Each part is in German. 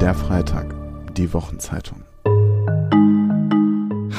Der Freitag, die Wochenzeitung.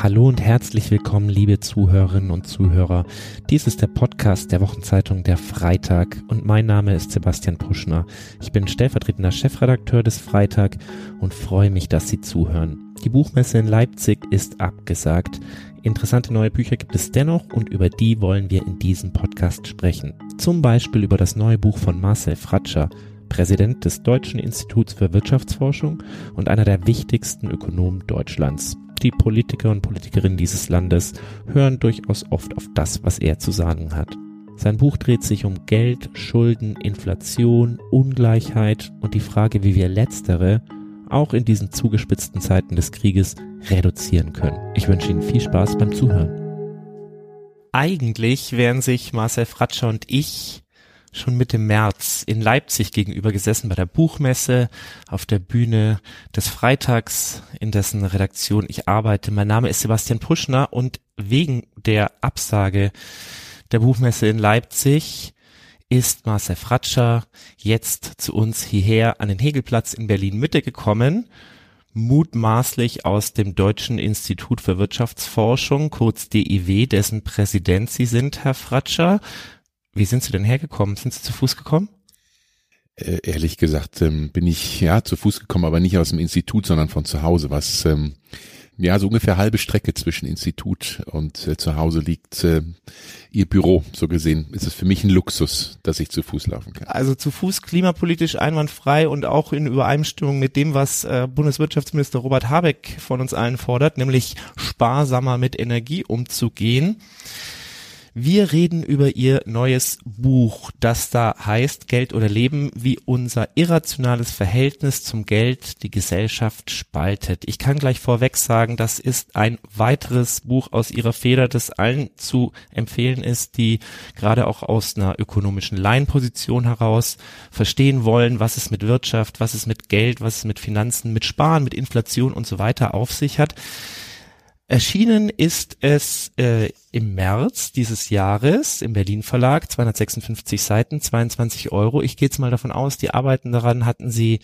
Hallo und herzlich willkommen, liebe Zuhörerinnen und Zuhörer. Dies ist der Podcast der Wochenzeitung Der Freitag und mein Name ist Sebastian Puschner. Ich bin stellvertretender Chefredakteur des Freitag und freue mich, dass Sie zuhören. Die Buchmesse in Leipzig ist abgesagt. Interessante neue Bücher gibt es dennoch und über die wollen wir in diesem Podcast sprechen. Zum Beispiel über das neue Buch von Marcel Fratscher, Präsident des Deutschen Instituts für Wirtschaftsforschung und einer der wichtigsten Ökonomen Deutschlands. Die Politiker und Politikerinnen dieses Landes hören durchaus oft auf das, was er zu sagen hat. Sein Buch dreht sich um Geld, Schulden, Inflation, Ungleichheit und die Frage, wie wir letztere auch in diesen zugespitzten Zeiten des Krieges reduzieren können. Ich wünsche Ihnen viel Spaß beim Zuhören. Eigentlich wären sich Marcel Fratscher und ich schon Mitte März in Leipzig gegenüber gesessen bei der Buchmesse auf der Bühne des Freitags, in dessen Redaktion ich arbeite. Mein Name ist Sebastian Puschner und wegen der Absage der Buchmesse in Leipzig ist Marcel Fratscher jetzt zu uns hierher an den Hegelplatz in Berlin Mitte gekommen, mutmaßlich aus dem Deutschen Institut für Wirtschaftsforschung, kurz DIW, dessen Präsident Sie sind, Herr Fratscher. Wie sind Sie denn hergekommen? Sind Sie zu Fuß gekommen? Äh, ehrlich gesagt ähm, bin ich ja zu Fuß gekommen, aber nicht aus dem Institut, sondern von zu Hause, was ähm, ja so ungefähr halbe Strecke zwischen Institut und äh, zu Hause liegt. Äh, ihr Büro, so gesehen, ist es für mich ein Luxus, dass ich zu Fuß laufen kann. Also zu Fuß klimapolitisch einwandfrei und auch in Übereinstimmung mit dem, was äh, Bundeswirtschaftsminister Robert Habeck von uns allen fordert, nämlich sparsamer mit Energie umzugehen. Wir reden über ihr neues Buch, das da heißt Geld oder Leben, wie unser irrationales Verhältnis zum Geld die Gesellschaft spaltet. Ich kann gleich vorweg sagen, das ist ein weiteres Buch aus ihrer Feder, das allen zu empfehlen ist, die gerade auch aus einer ökonomischen Laienposition heraus verstehen wollen, was es mit Wirtschaft, was es mit Geld, was es mit Finanzen, mit Sparen, mit Inflation und so weiter auf sich hat. Erschienen ist es äh, im März dieses Jahres im Berlin Verlag, 256 Seiten, 22 Euro. Ich gehe jetzt mal davon aus, die Arbeiten daran hatten sie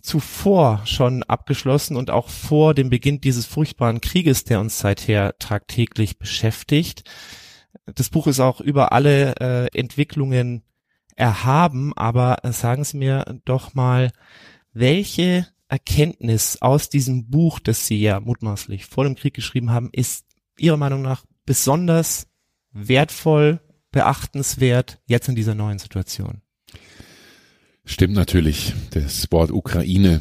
zuvor schon abgeschlossen und auch vor dem Beginn dieses furchtbaren Krieges, der uns seither tagtäglich beschäftigt. Das Buch ist auch über alle äh, Entwicklungen erhaben, aber sagen Sie mir doch mal, welche Erkenntnis aus diesem Buch, das Sie ja mutmaßlich vor dem Krieg geschrieben haben, ist Ihrer Meinung nach besonders wertvoll, beachtenswert jetzt in dieser neuen Situation? Stimmt natürlich. Das Wort Ukraine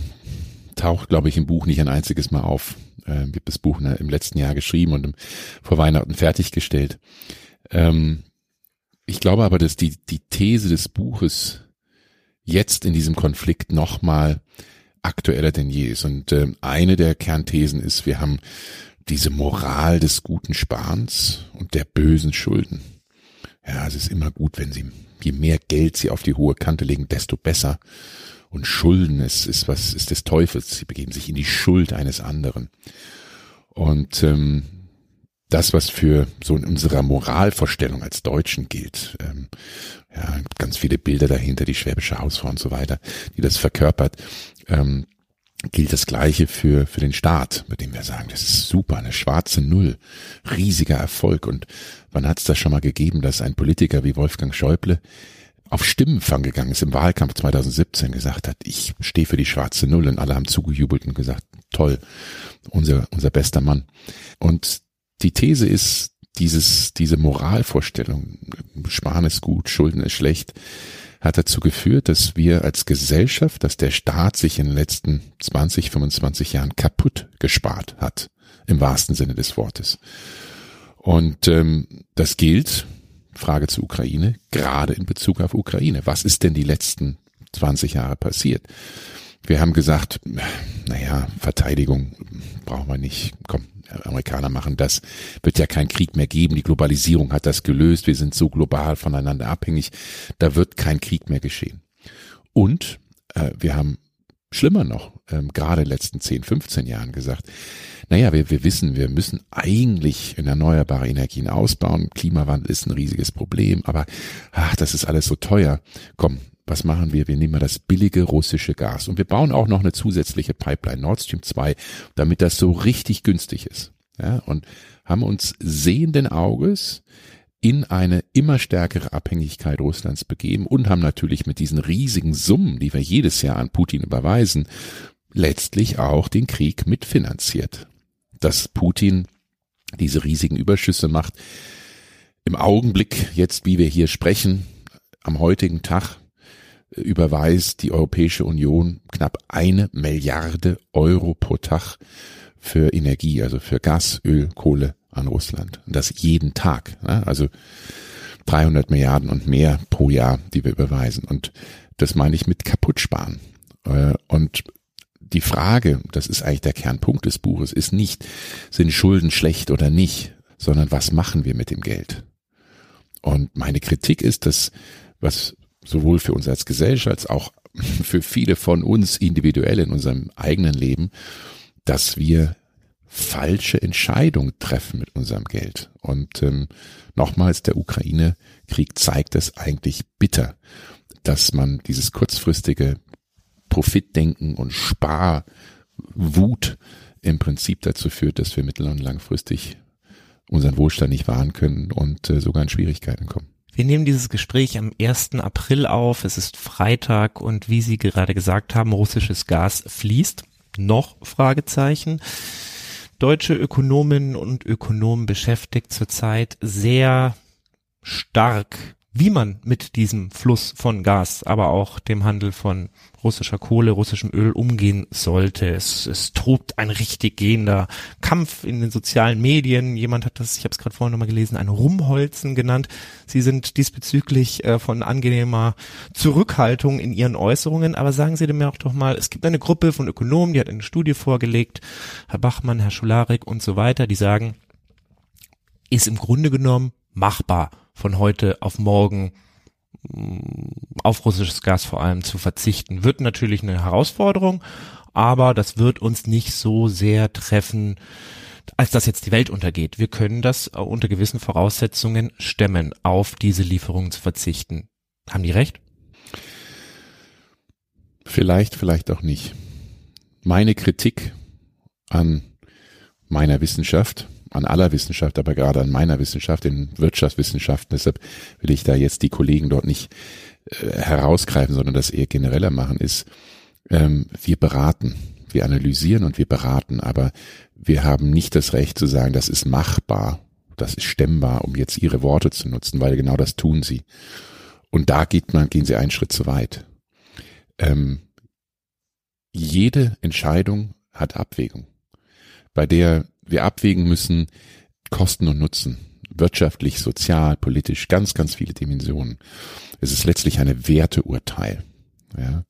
taucht, glaube ich, im Buch nicht ein einziges Mal auf. Ähm, ich habe das Buch im letzten Jahr geschrieben und vor Weihnachten fertiggestellt. Ähm, ich glaube aber, dass die, die These des Buches jetzt in diesem Konflikt nochmal aktueller denn je ist. Und äh, eine der Kernthesen ist, wir haben diese Moral des guten Sparens und der bösen Schulden. Ja, es ist immer gut, wenn sie, je mehr Geld sie auf die hohe Kante legen, desto besser. Und Schulden ist, ist was, ist des Teufels. Sie begeben sich in die Schuld eines anderen. Und ähm, das, was für so in unserer Moralvorstellung als Deutschen gilt, ähm, ja, ganz viele Bilder dahinter, die schwäbische Hausfrau und so weiter, die das verkörpert, ähm, gilt das Gleiche für, für den Staat, mit dem wir sagen, das ist super, eine schwarze Null, riesiger Erfolg. Und wann hat es das schon mal gegeben, dass ein Politiker wie Wolfgang Schäuble auf Stimmenfang gegangen ist im Wahlkampf 2017, gesagt hat, ich stehe für die schwarze Null und alle haben zugejubelt und gesagt, toll, unser, unser bester Mann. Und die These ist, dieses, diese Moralvorstellung, Sparen ist gut, Schulden ist schlecht, hat dazu geführt, dass wir als Gesellschaft, dass der Staat sich in den letzten 20, 25 Jahren kaputt gespart hat, im wahrsten Sinne des Wortes. Und ähm, das gilt, Frage zur Ukraine, gerade in Bezug auf Ukraine. Was ist denn die letzten 20 Jahre passiert? Wir haben gesagt, naja, Verteidigung brauchen wir nicht. Komm, Amerikaner machen das. Wird ja kein Krieg mehr geben. Die Globalisierung hat das gelöst. Wir sind so global voneinander abhängig. Da wird kein Krieg mehr geschehen. Und äh, wir haben schlimmer noch, ähm, gerade in den letzten 10, 15 Jahren gesagt, naja, wir, wir wissen, wir müssen eigentlich in erneuerbare Energien ausbauen. Klimawandel ist ein riesiges Problem, aber ach, das ist alles so teuer. Komm, was machen wir? Wir nehmen mal das billige russische Gas und wir bauen auch noch eine zusätzliche Pipeline Nord Stream 2, damit das so richtig günstig ist. Ja, und haben uns sehenden Auges in eine immer stärkere Abhängigkeit Russlands begeben und haben natürlich mit diesen riesigen Summen, die wir jedes Jahr an Putin überweisen, letztlich auch den Krieg mitfinanziert. Dass Putin diese riesigen Überschüsse macht, im Augenblick, jetzt wie wir hier sprechen, am heutigen Tag überweist die Europäische Union knapp eine Milliarde Euro pro Tag für Energie, also für Gas, Öl, Kohle an Russland. Und das jeden Tag. Ne? Also 300 Milliarden und mehr pro Jahr, die wir überweisen. Und das meine ich mit kaputt sparen. Äh, und die Frage, das ist eigentlich der Kernpunkt des Buches, ist nicht, sind Schulden schlecht oder nicht, sondern was machen wir mit dem Geld? Und meine Kritik ist, dass was sowohl für uns als Gesellschaft als auch für viele von uns individuell in unserem eigenen Leben, dass wir falsche Entscheidungen treffen mit unserem Geld. Und ähm, nochmals, der Ukraine-Krieg zeigt es eigentlich bitter, dass man dieses kurzfristige Profitdenken und Sparwut im Prinzip dazu führt, dass wir mittel- und langfristig unseren Wohlstand nicht wahren können und äh, sogar in Schwierigkeiten kommen. Wir nehmen dieses Gespräch am 1. April auf. Es ist Freitag und wie Sie gerade gesagt haben, russisches Gas fließt. Noch Fragezeichen. Deutsche Ökonominnen und Ökonomen beschäftigt zurzeit sehr stark wie man mit diesem Fluss von Gas, aber auch dem Handel von russischer Kohle, russischem Öl umgehen sollte. Es, es tobt ein richtig gehender Kampf in den sozialen Medien. Jemand hat das, ich habe es gerade vorhin nochmal gelesen, ein Rumholzen genannt. Sie sind diesbezüglich äh, von angenehmer Zurückhaltung in ihren Äußerungen. Aber sagen Sie mir auch doch mal, es gibt eine Gruppe von Ökonomen, die hat eine Studie vorgelegt, Herr Bachmann, Herr Schularik und so weiter, die sagen, ist im Grunde genommen machbar von heute auf morgen mm, auf russisches Gas vor allem zu verzichten. Wird natürlich eine Herausforderung, aber das wird uns nicht so sehr treffen, als dass jetzt die Welt untergeht. Wir können das unter gewissen Voraussetzungen stemmen, auf diese Lieferungen zu verzichten. Haben die recht? Vielleicht, vielleicht auch nicht. Meine Kritik an meiner Wissenschaft an aller Wissenschaft, aber gerade an meiner Wissenschaft, in Wirtschaftswissenschaften. Deshalb will ich da jetzt die Kollegen dort nicht äh, herausgreifen, sondern das eher genereller machen, ist, ähm, wir beraten, wir analysieren und wir beraten, aber wir haben nicht das Recht zu sagen, das ist machbar, das ist stemmbar, um jetzt ihre Worte zu nutzen, weil genau das tun sie. Und da geht man, gehen sie einen Schritt zu weit. Ähm, jede Entscheidung hat Abwägung, bei der wir abwägen müssen Kosten und Nutzen, wirtschaftlich, sozial, politisch, ganz, ganz viele Dimensionen. Es ist letztlich eine Werteurteil. Ja?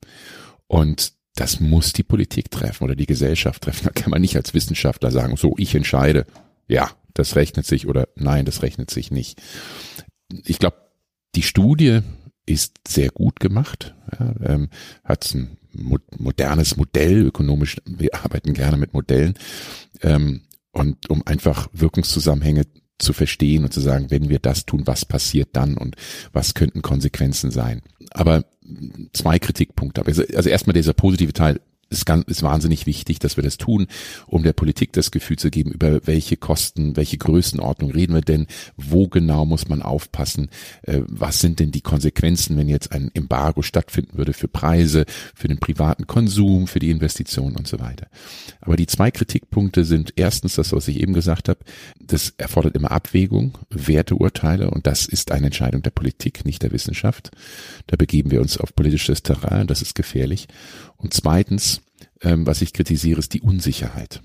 Und das muss die Politik treffen oder die Gesellschaft treffen. Da kann man nicht als Wissenschaftler sagen, so, ich entscheide, ja, das rechnet sich oder nein, das rechnet sich nicht. Ich glaube, die Studie ist sehr gut gemacht, ja, ähm, hat ein modernes Modell, ökonomisch, wir arbeiten gerne mit Modellen, ähm, und um einfach Wirkungszusammenhänge zu verstehen und zu sagen, wenn wir das tun, was passiert dann und was könnten Konsequenzen sein. Aber zwei Kritikpunkte. Also, also erstmal dieser positive Teil, ist, ganz, ist wahnsinnig wichtig, dass wir das tun, um der Politik das Gefühl zu geben, über welche Kosten, welche Größenordnung reden wir denn, wo genau muss man aufpassen, äh, was sind denn die Konsequenzen, wenn jetzt ein Embargo stattfinden würde für Preise, für den privaten Konsum, für die Investitionen und so weiter. Aber die zwei Kritikpunkte sind erstens das, was ich eben gesagt habe, das erfordert immer Abwägung, Werteurteile und das ist eine Entscheidung der Politik, nicht der Wissenschaft. Da begeben wir uns auf politisches Terrain, das ist gefährlich. Und zweitens, ähm, was ich kritisiere, ist die Unsicherheit.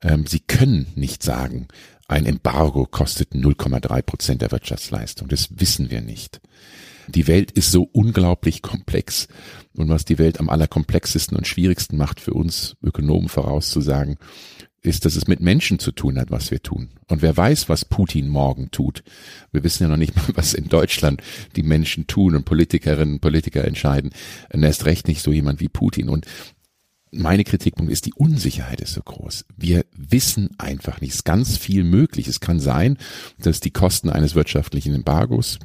Ähm, Sie können nicht sagen, ein Embargo kostet 0,3 Prozent der Wirtschaftsleistung. Das wissen wir nicht. Die Welt ist so unglaublich komplex. Und was die Welt am allerkomplexesten und schwierigsten macht für uns Ökonomen vorauszusagen, ist, dass es mit Menschen zu tun hat, was wir tun. Und wer weiß, was Putin morgen tut. Wir wissen ja noch nicht mal, was in Deutschland die Menschen tun und Politikerinnen und Politiker entscheiden. Und erst recht nicht so jemand wie Putin. Und meine Kritikpunkt ist, die Unsicherheit ist so groß. Wir wissen einfach nicht. Es ist ganz viel möglich. Es kann sein, dass die Kosten eines wirtschaftlichen Embargos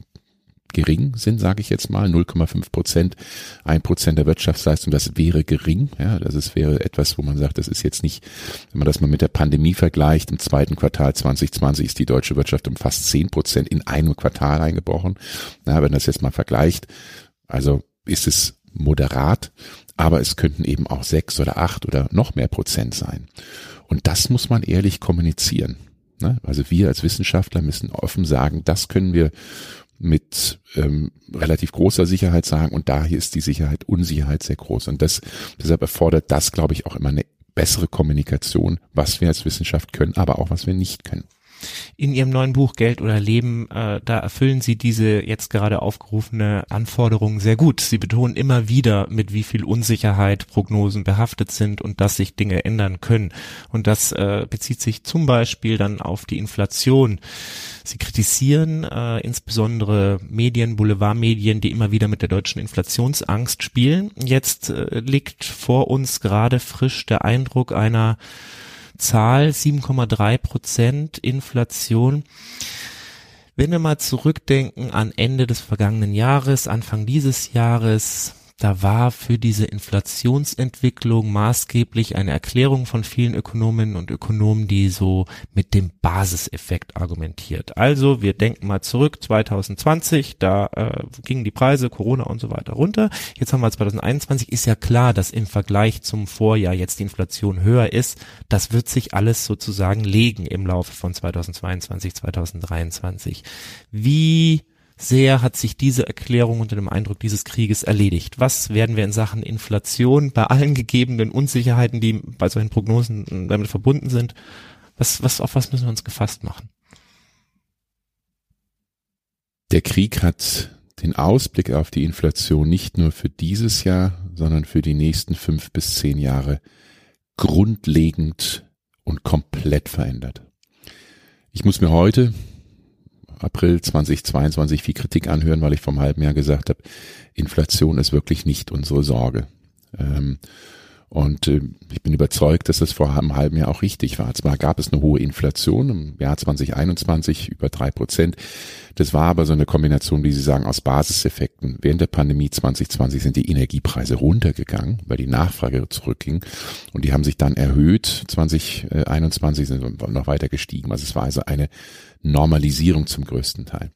gering sind, sage ich jetzt mal, 0,5 Prozent, ein Prozent der Wirtschaftsleistung, das wäre gering. Ja, das ist, wäre etwas, wo man sagt, das ist jetzt nicht, wenn man das mal mit der Pandemie vergleicht, im zweiten Quartal 2020 ist die deutsche Wirtschaft um fast 10 Prozent in einem Quartal eingebrochen. Ja, wenn das jetzt mal vergleicht, also ist es moderat, aber es könnten eben auch sechs oder acht oder noch mehr Prozent sein. Und das muss man ehrlich kommunizieren. Ne? Also wir als Wissenschaftler müssen offen sagen, das können wir mit ähm, relativ großer Sicherheit sagen und daher ist die Sicherheit, Unsicherheit sehr groß. Und das, deshalb erfordert das, glaube ich, auch immer eine bessere Kommunikation, was wir als Wissenschaft können, aber auch was wir nicht können. In Ihrem neuen Buch Geld oder Leben, äh, da erfüllen Sie diese jetzt gerade aufgerufene Anforderungen sehr gut. Sie betonen immer wieder, mit wie viel Unsicherheit Prognosen behaftet sind und dass sich Dinge ändern können. Und das äh, bezieht sich zum Beispiel dann auf die Inflation. Sie kritisieren äh, insbesondere Medien, Boulevardmedien, die immer wieder mit der deutschen Inflationsangst spielen. Jetzt äh, liegt vor uns gerade frisch der Eindruck einer Zahl 7,3 Prozent Inflation. Wenn wir mal zurückdenken an Ende des vergangenen Jahres, Anfang dieses Jahres, da war für diese Inflationsentwicklung maßgeblich eine Erklärung von vielen Ökonominnen und Ökonomen, die so mit dem Basiseffekt argumentiert. Also wir denken mal zurück, 2020, da äh, gingen die Preise, Corona und so weiter runter. Jetzt haben wir 2021, ist ja klar, dass im Vergleich zum Vorjahr jetzt die Inflation höher ist. Das wird sich alles sozusagen legen im Laufe von 2022, 2023. Wie sehr hat sich diese Erklärung unter dem Eindruck dieses Krieges erledigt. Was werden wir in Sachen Inflation bei allen gegebenen Unsicherheiten, die bei solchen Prognosen damit verbunden sind, was, was, auf was müssen wir uns gefasst machen? Der Krieg hat den Ausblick auf die Inflation nicht nur für dieses Jahr, sondern für die nächsten fünf bis zehn Jahre grundlegend und komplett verändert. Ich muss mir heute April 2022 viel Kritik anhören, weil ich vom halben Jahr gesagt habe, Inflation ist wirklich nicht unsere Sorge. Ähm, und äh, ich bin überzeugt, dass das vor einem halben Jahr auch richtig war. Zwar gab es eine hohe Inflation im Jahr 2021 über drei Prozent. Das war aber so eine Kombination, wie Sie sagen, aus Basiseffekten. Während der Pandemie 2020 sind die Energiepreise runtergegangen, weil die Nachfrage zurückging. Und die haben sich dann erhöht. 2021 sind noch weiter gestiegen. Also es war also eine Normalisierung zum größten Teil.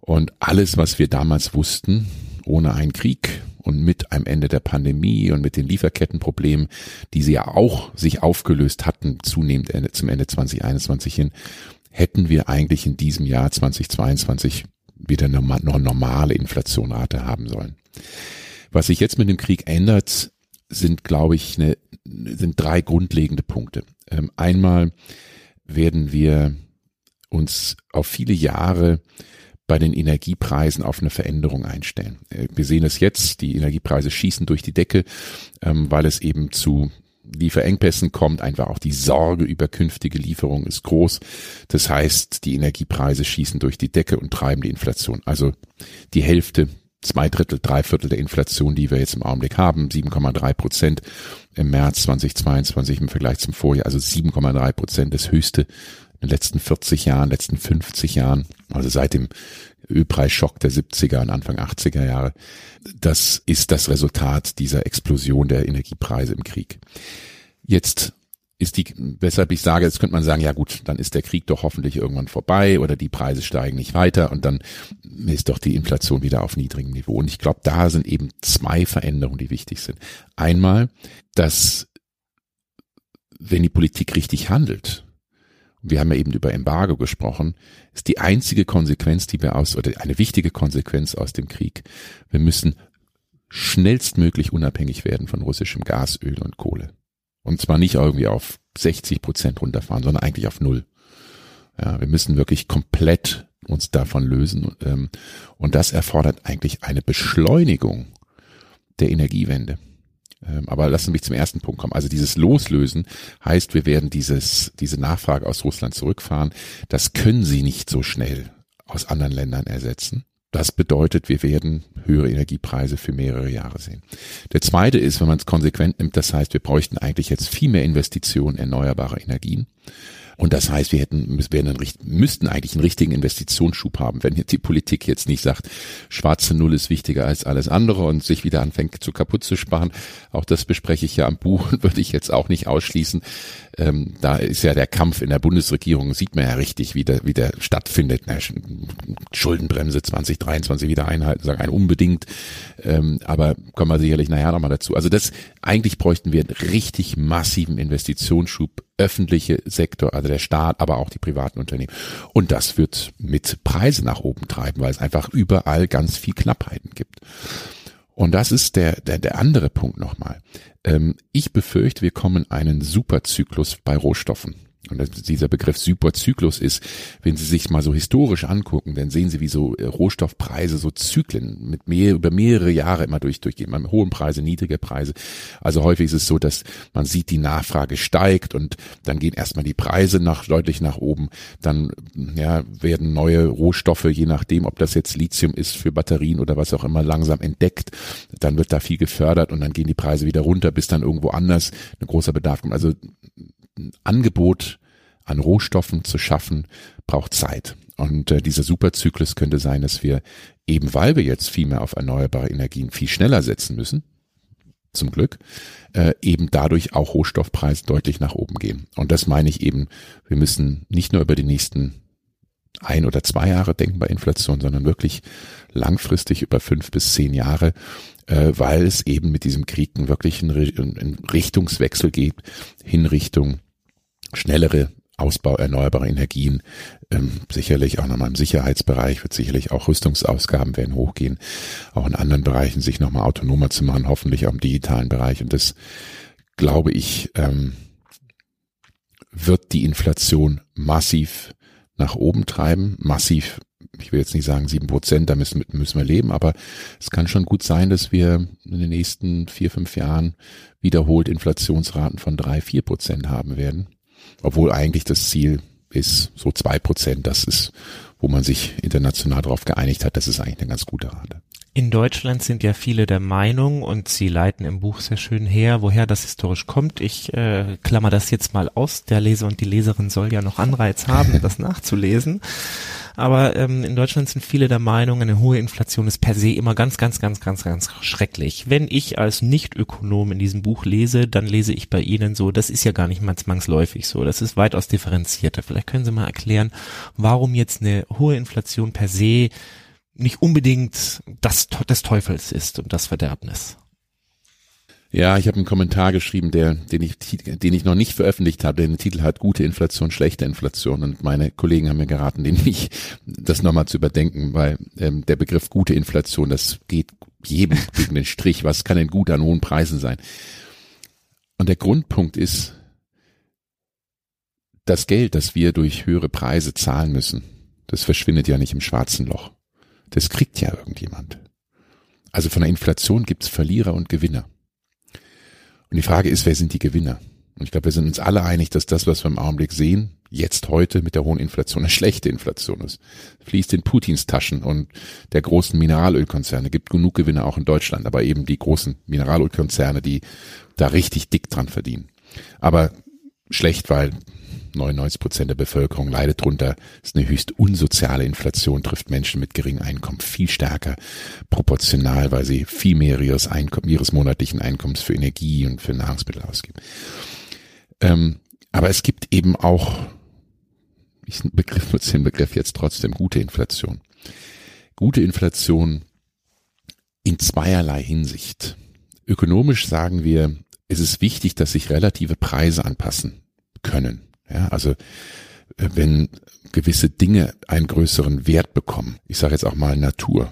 Und alles, was wir damals wussten, ohne einen Krieg und mit einem Ende der Pandemie und mit den Lieferkettenproblemen, die sie ja auch sich aufgelöst hatten, zunehmend zum Ende 2021 hin, hätten wir eigentlich in diesem Jahr 2022 wieder eine normale Inflationrate haben sollen. Was sich jetzt mit dem Krieg ändert, sind, glaube ich, eine, sind drei grundlegende Punkte. Ähm, einmal werden wir uns auf viele Jahre bei den Energiepreisen auf eine Veränderung einstellen. Äh, wir sehen es jetzt, die Energiepreise schießen durch die Decke, ähm, weil es eben zu Lieferengpässen kommt, einfach auch die Sorge über künftige Lieferungen ist groß. Das heißt, die Energiepreise schießen durch die Decke und treiben die Inflation. Also die Hälfte, zwei Drittel, drei Viertel der Inflation, die wir jetzt im Augenblick haben, 7,3 Prozent im März 2022 im Vergleich zum Vorjahr, also 7,3 Prozent, das höchste in den letzten 40 Jahren, letzten 50 Jahren, also seit dem Ölpreisschock der 70er und Anfang 80er Jahre. Das ist das Resultat dieser Explosion der Energiepreise im Krieg. Jetzt ist die, weshalb ich sage, jetzt könnte man sagen, ja gut, dann ist der Krieg doch hoffentlich irgendwann vorbei oder die Preise steigen nicht weiter und dann ist doch die Inflation wieder auf niedrigem Niveau. Und ich glaube, da sind eben zwei Veränderungen, die wichtig sind. Einmal, dass wenn die Politik richtig handelt, wir haben ja eben über Embargo gesprochen, ist die einzige Konsequenz, die wir aus, oder eine wichtige Konsequenz aus dem Krieg. Wir müssen schnellstmöglich unabhängig werden von russischem Gas, Öl und Kohle. Und zwar nicht irgendwie auf 60 Prozent runterfahren, sondern eigentlich auf Null. Ja, wir müssen wirklich komplett uns davon lösen. Ähm, und das erfordert eigentlich eine Beschleunigung der Energiewende. Ähm, aber lassen Sie mich zum ersten Punkt kommen. Also dieses Loslösen heißt, wir werden dieses, diese Nachfrage aus Russland zurückfahren. Das können Sie nicht so schnell aus anderen Ländern ersetzen. Das bedeutet, wir werden höhere Energiepreise für mehrere Jahre sehen. Der zweite ist, wenn man es konsequent nimmt, das heißt, wir bräuchten eigentlich jetzt viel mehr Investitionen in erneuerbare Energien. Und das heißt, wir hätten, wir einen, müssten eigentlich einen richtigen Investitionsschub haben, wenn die Politik jetzt nicht sagt, schwarze Null ist wichtiger als alles andere und sich wieder anfängt zu kaputt zu sparen. Auch das bespreche ich ja am Buch und würde ich jetzt auch nicht ausschließen. Ähm, da ist ja der Kampf in der Bundesregierung, sieht man ja richtig, wie der, wie der stattfindet. Na, Schuldenbremse 2023 wieder einhalten, sagen ein unbedingt. Ähm, aber kommen wir sicherlich nachher nochmal dazu. Also das, eigentlich bräuchten wir einen richtig massiven Investitionsschub öffentliche Sektor, also der Staat, aber auch die privaten Unternehmen. Und das wird mit Preise nach oben treiben, weil es einfach überall ganz viel Knappheiten gibt. Und das ist der, der, der andere Punkt nochmal. Ähm, ich befürchte, wir kommen einen Superzyklus bei Rohstoffen und dieser Begriff Superzyklus ist, wenn Sie sich mal so historisch angucken, dann sehen Sie, wie so äh, Rohstoffpreise so Zyklen mit mehr, über mehrere Jahre immer durch, durchgehen. Man hohen Preise, niedrige Preise. Also häufig ist es so, dass man sieht, die Nachfrage steigt und dann gehen erstmal die Preise nach, deutlich nach oben. Dann, ja, werden neue Rohstoffe, je nachdem, ob das jetzt Lithium ist für Batterien oder was auch immer, langsam entdeckt. Dann wird da viel gefördert und dann gehen die Preise wieder runter, bis dann irgendwo anders ein großer Bedarf kommt. Also Angebot an Rohstoffen zu schaffen, braucht Zeit. Und äh, dieser Superzyklus könnte sein, dass wir eben weil wir jetzt viel mehr auf erneuerbare Energien viel schneller setzen müssen, zum Glück, äh, eben dadurch auch Rohstoffpreise deutlich nach oben gehen. Und das meine ich eben, wir müssen nicht nur über die nächsten ein oder zwei Jahre denken bei Inflation, sondern wirklich langfristig über fünf bis zehn Jahre, äh, weil es eben mit diesem Krieg wirklich einen, Richtungswechsel geht, hin Richtung schnellere Ausbau erneuerbarer Energien, ähm, sicherlich auch nochmal im Sicherheitsbereich wird sicherlich auch Rüstungsausgaben werden hochgehen, auch in anderen Bereichen sich nochmal autonomer zu machen, hoffentlich auch im digitalen Bereich. Und das glaube ich, ähm, wird die Inflation massiv nach oben treiben, massiv, ich will jetzt nicht sagen sieben Prozent, da müssen, müssen wir leben, aber es kann schon gut sein, dass wir in den nächsten vier, fünf Jahren wiederholt Inflationsraten von drei, vier Prozent haben werden. Obwohl eigentlich das Ziel ist so zwei Prozent. Das ist, wo man sich international darauf geeinigt hat. Das ist eigentlich eine ganz gute Rate. In Deutschland sind ja viele der Meinung und Sie leiten im Buch sehr schön her, woher das historisch kommt. Ich äh, klammer das jetzt mal aus. Der Leser und die Leserin soll ja noch Anreiz haben, das nachzulesen. Aber ähm, in Deutschland sind viele der Meinung, eine hohe Inflation ist per se immer ganz, ganz, ganz, ganz, ganz schrecklich. Wenn ich als Nicht-Ökonom in diesem Buch lese, dann lese ich bei Ihnen so, das ist ja gar nicht mal zwangsläufig so. Das ist weitaus differenzierter. Vielleicht können Sie mal erklären, warum jetzt eine hohe Inflation per se nicht unbedingt das des Teufels ist und das Verderbnis. Ja, ich habe einen Kommentar geschrieben, der, den ich, den ich noch nicht veröffentlicht habe. Den Titel hat gute Inflation, schlechte Inflation. Und meine Kollegen haben mir geraten, den nicht, das nochmal zu überdenken, weil ähm, der Begriff gute Inflation, das geht jedem gegen den Strich. Was kann denn gut an hohen Preisen sein? Und der Grundpunkt ist, das Geld, das wir durch höhere Preise zahlen müssen, das verschwindet ja nicht im schwarzen Loch. Das kriegt ja irgendjemand. Also von der Inflation gibt's Verlierer und Gewinner. Und die Frage ist, wer sind die Gewinner? Und ich glaube, wir sind uns alle einig, dass das, was wir im Augenblick sehen, jetzt heute mit der hohen Inflation eine schlechte Inflation ist. Fließt in Putins Taschen und der großen Mineralölkonzerne. Gibt genug Gewinner auch in Deutschland, aber eben die großen Mineralölkonzerne, die da richtig dick dran verdienen. Aber schlecht, weil 99 Prozent der Bevölkerung leidet drunter. Es ist eine höchst unsoziale Inflation, trifft Menschen mit geringem Einkommen viel stärker proportional, weil sie viel mehr ihres, Einkommen, ihres monatlichen Einkommens für Energie und für Nahrungsmittel ausgeben. Ähm, aber es gibt eben auch, ich Begriff, nutze den Begriff jetzt trotzdem, gute Inflation. Gute Inflation in zweierlei Hinsicht. Ökonomisch sagen wir, es ist wichtig, dass sich relative Preise anpassen können. Ja, also äh, wenn gewisse Dinge einen größeren Wert bekommen, ich sage jetzt auch mal Natur,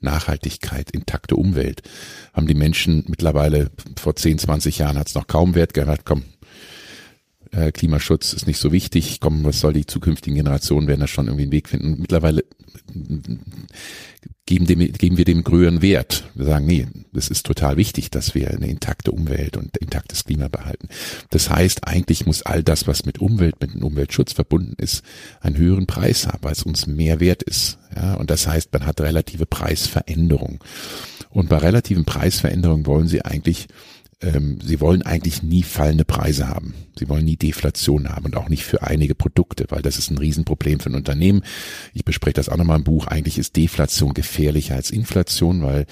Nachhaltigkeit, intakte Umwelt, haben die Menschen mittlerweile vor 10, 20 Jahren hat es noch kaum Wert gehabt, komm, äh, Klimaschutz ist nicht so wichtig, komm, was soll die zukünftigen Generationen werden da schon irgendwie einen Weg finden. Mittlerweile geben, dem, geben wir dem größeren Wert. Wir sagen, nee, das ist total wichtig, dass wir eine intakte Umwelt und intaktes Klima behalten. Das heißt, eigentlich muss all das, was mit Umwelt, mit dem Umweltschutz verbunden ist, einen höheren Preis haben, weil es uns mehr wert ist. Ja, und das heißt, man hat relative Preisveränderung. Und bei relativen Preisveränderungen wollen Sie eigentlich ähm, sie wollen eigentlich nie fallende Preise haben. Sie wollen nie Deflation haben und auch nicht für einige Produkte, weil das ist ein Riesenproblem für ein Unternehmen. Ich bespreche das auch nochmal im Buch. Eigentlich ist Deflation gefährlicher als Inflation, weil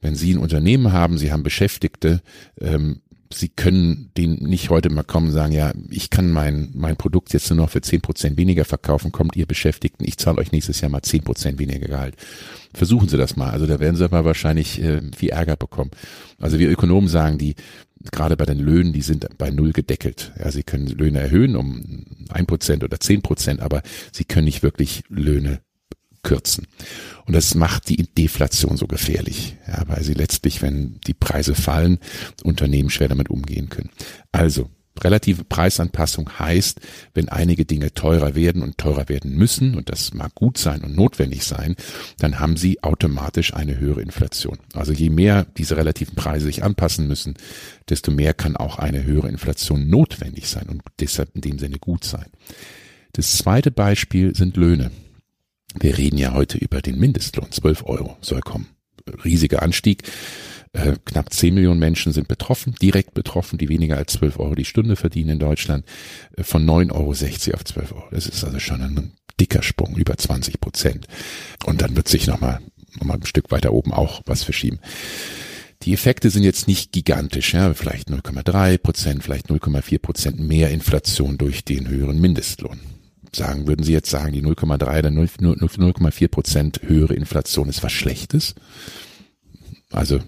wenn Sie ein Unternehmen haben, Sie haben Beschäftigte, ähm, Sie können den nicht heute mal kommen und sagen, ja, ich kann mein, mein Produkt jetzt nur noch für zehn Prozent weniger verkaufen, kommt ihr Beschäftigten, ich zahle euch nächstes Jahr mal zehn Prozent weniger Gehalt. Versuchen Sie das mal. Also da werden Sie aber wahrscheinlich äh, viel Ärger bekommen. Also wir Ökonomen sagen, die gerade bei den Löhnen, die sind bei null gedeckelt. Ja, Sie können Löhne erhöhen um ein Prozent oder zehn Prozent, aber Sie können nicht wirklich Löhne kürzen. Und das macht die Deflation so gefährlich, ja, weil sie letztlich, wenn die Preise fallen, Unternehmen schwer damit umgehen können. Also, relative Preisanpassung heißt, wenn einige Dinge teurer werden und teurer werden müssen, und das mag gut sein und notwendig sein, dann haben sie automatisch eine höhere Inflation. Also je mehr diese relativen Preise sich anpassen müssen, desto mehr kann auch eine höhere Inflation notwendig sein und deshalb in dem Sinne gut sein. Das zweite Beispiel sind Löhne. Wir reden ja heute über den Mindestlohn. 12 Euro soll kommen. Riesiger Anstieg. Äh, knapp 10 Millionen Menschen sind betroffen, direkt betroffen, die weniger als 12 Euro die Stunde verdienen in Deutschland. Äh, von 9,60 Euro auf 12 Euro. Das ist also schon ein dicker Sprung, über 20 Prozent. Und dann wird sich nochmal noch mal ein Stück weiter oben auch was verschieben. Die Effekte sind jetzt nicht gigantisch, ja, vielleicht 0,3 Prozent, vielleicht 0,4 Prozent mehr Inflation durch den höheren Mindestlohn sagen, würden Sie jetzt sagen, die 0,3 oder 0,4 Prozent höhere Inflation ist was Schlechtes? Also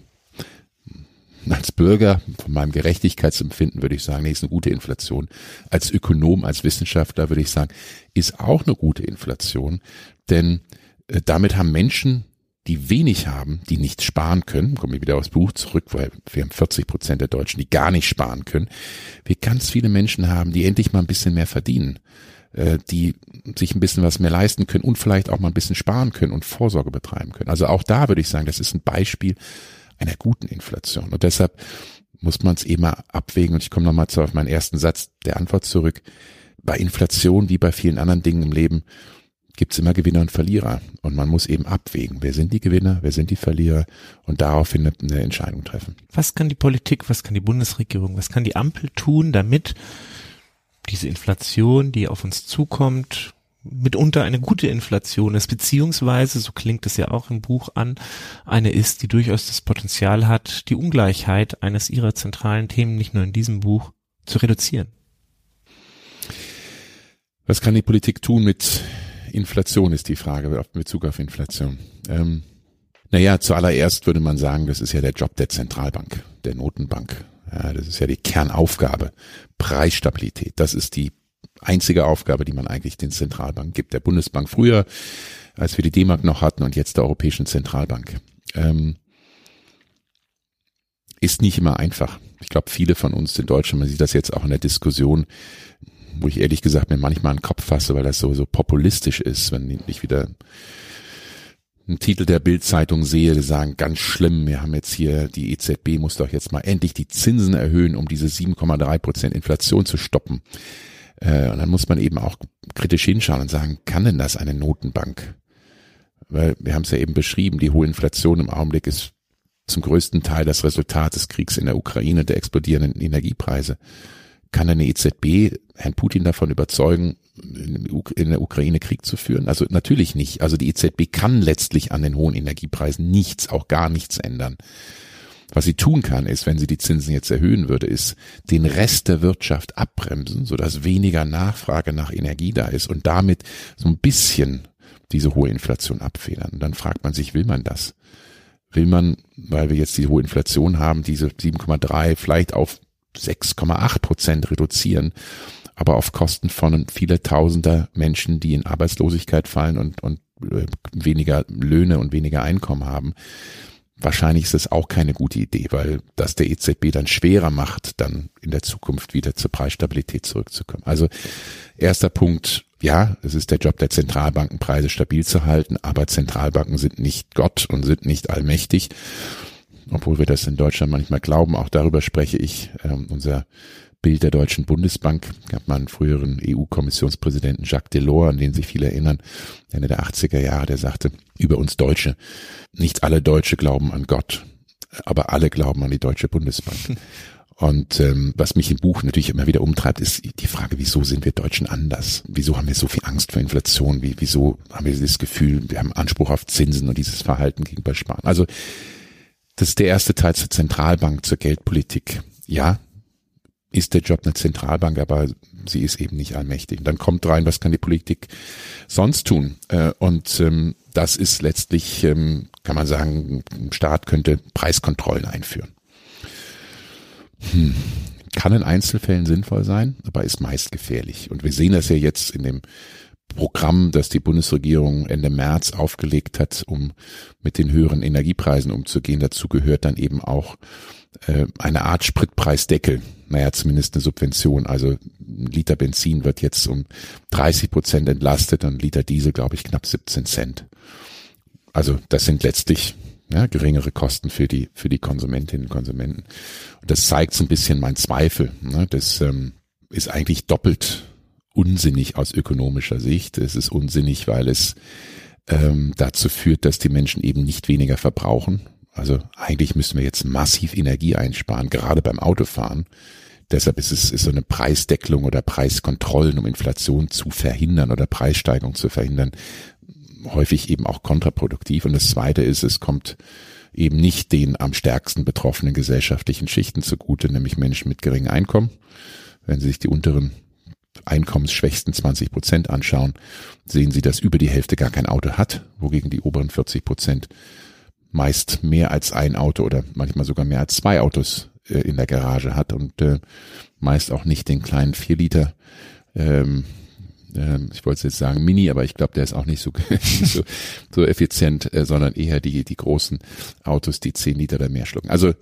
als Bürger von meinem Gerechtigkeitsempfinden würde ich sagen, nee, ist eine gute Inflation. Als Ökonom, als Wissenschaftler würde ich sagen, ist auch eine gute Inflation, denn äh, damit haben Menschen, die wenig haben, die nicht sparen können, komme ich wieder aufs Buch zurück, weil wir haben 40 Prozent der Deutschen, die gar nicht sparen können, wir ganz viele Menschen haben, die endlich mal ein bisschen mehr verdienen. Äh, die sich ein bisschen was mehr leisten können und vielleicht auch mal ein bisschen sparen können und Vorsorge betreiben können. Also auch da würde ich sagen, das ist ein Beispiel einer guten Inflation. Und deshalb muss man es immer abwägen. Und ich komme nochmal auf meinen ersten Satz der Antwort zurück. Bei Inflation, wie bei vielen anderen Dingen im Leben, gibt es immer Gewinner und Verlierer. Und man muss eben abwägen, wer sind die Gewinner, wer sind die Verlierer und daraufhin eine Entscheidung treffen. Was kann die Politik, was kann die Bundesregierung, was kann die Ampel tun, damit diese Inflation, die auf uns zukommt, mitunter eine gute Inflation ist, beziehungsweise, so klingt es ja auch im Buch an, eine ist, die durchaus das Potenzial hat, die Ungleichheit eines ihrer zentralen Themen, nicht nur in diesem Buch, zu reduzieren. Was kann die Politik tun mit Inflation, ist die Frage, in Bezug auf Inflation. Ähm, naja, zuallererst würde man sagen, das ist ja der Job der Zentralbank, der Notenbank. Ja, das ist ja die Kernaufgabe. Preisstabilität. Das ist die einzige Aufgabe, die man eigentlich den Zentralbanken gibt. Der Bundesbank früher, als wir die D-Mark noch hatten und jetzt der Europäischen Zentralbank. Ähm, ist nicht immer einfach. Ich glaube, viele von uns in Deutschland, man sieht das jetzt auch in der Diskussion, wo ich ehrlich gesagt mir manchmal einen Kopf fasse, weil das so, so populistisch ist, wenn ich wieder einen Titel der Bildzeitung sehe, die sagen, ganz schlimm, wir haben jetzt hier, die EZB muss doch jetzt mal endlich die Zinsen erhöhen, um diese 7,3 Prozent Inflation zu stoppen. Äh, und dann muss man eben auch kritisch hinschauen und sagen, kann denn das eine Notenbank? Weil wir haben es ja eben beschrieben, die hohe Inflation im Augenblick ist zum größten Teil das Resultat des Kriegs in der Ukraine, der explodierenden Energiepreise. Kann eine EZB Herrn Putin davon überzeugen, in der Ukraine Krieg zu führen? Also natürlich nicht. Also die EZB kann letztlich an den hohen Energiepreisen nichts, auch gar nichts ändern. Was sie tun kann, ist, wenn sie die Zinsen jetzt erhöhen würde, ist den Rest der Wirtschaft abbremsen, sodass weniger Nachfrage nach Energie da ist und damit so ein bisschen diese hohe Inflation abfedern. Und dann fragt man sich, will man das? Will man, weil wir jetzt die hohe Inflation haben, diese 7,3 vielleicht auf 6,8 Prozent reduzieren aber auf Kosten von viele Tausender Menschen, die in Arbeitslosigkeit fallen und, und äh, weniger Löhne und weniger Einkommen haben. Wahrscheinlich ist es auch keine gute Idee, weil das der EZB dann schwerer macht, dann in der Zukunft wieder zur Preisstabilität zurückzukommen. Also erster Punkt, ja, es ist der Job der Zentralbanken, Preise stabil zu halten, aber Zentralbanken sind nicht Gott und sind nicht allmächtig, obwohl wir das in Deutschland manchmal glauben. Auch darüber spreche ich. Ähm, unser Bild der Deutschen Bundesbank. Gab man einen früheren EU-Kommissionspräsidenten Jacques Delors, an den sich viele erinnern, Ende der 80er Jahre, der sagte über uns Deutsche, nicht alle Deutsche glauben an Gott. aber alle glauben an die Deutsche Bundesbank. Und ähm, was mich im Buch natürlich immer wieder umtreibt, ist die Frage, wieso sind wir Deutschen anders? Wieso haben wir so viel Angst vor Inflation? Wie, wieso haben wir das Gefühl, wir haben Anspruch auf Zinsen und dieses Verhalten gegenüber Sparen? Also das ist der erste Teil zur Zentralbank, zur Geldpolitik. Ja, ist der Job einer Zentralbank, aber sie ist eben nicht allmächtig. Dann kommt rein, was kann die Politik sonst tun? Äh, und ähm, das ist letztlich, ähm, kann man sagen, ein Staat könnte Preiskontrollen einführen. Hm. Kann in Einzelfällen sinnvoll sein, aber ist meist gefährlich. Und wir sehen das ja jetzt in dem Programm, das die Bundesregierung Ende März aufgelegt hat, um mit den höheren Energiepreisen umzugehen. Dazu gehört dann eben auch äh, eine Art Spritpreisdeckel. Naja, zumindest eine Subvention. Also ein Liter Benzin wird jetzt um 30 Prozent entlastet und ein Liter Diesel, glaube ich, knapp 17 Cent. Also das sind letztlich ja, geringere Kosten für die für die Konsumentinnen und Konsumenten. Und das zeigt so ein bisschen mein Zweifel. Ne? Das ähm, ist eigentlich doppelt unsinnig aus ökonomischer Sicht. Es ist unsinnig, weil es ähm, dazu führt, dass die Menschen eben nicht weniger verbrauchen. Also eigentlich müssen wir jetzt massiv Energie einsparen, gerade beim Autofahren. Deshalb ist es ist so eine Preisdeckelung oder Preiskontrollen, um Inflation zu verhindern oder Preissteigerung zu verhindern, häufig eben auch kontraproduktiv. Und das Zweite ist, es kommt eben nicht den am stärksten betroffenen gesellschaftlichen Schichten zugute, nämlich Menschen mit geringem Einkommen. Wenn Sie sich die unteren einkommensschwächsten 20 Prozent anschauen, sehen Sie, dass über die Hälfte gar kein Auto hat, wogegen die oberen 40 Prozent meist mehr als ein Auto oder manchmal sogar mehr als zwei Autos äh, in der Garage hat und äh, meist auch nicht den kleinen vier Liter ähm, ähm, ich wollte jetzt sagen Mini, aber ich glaube, der ist auch nicht so, so, so effizient, äh, sondern eher die, die großen Autos, die zehn Liter oder mehr schlucken. Also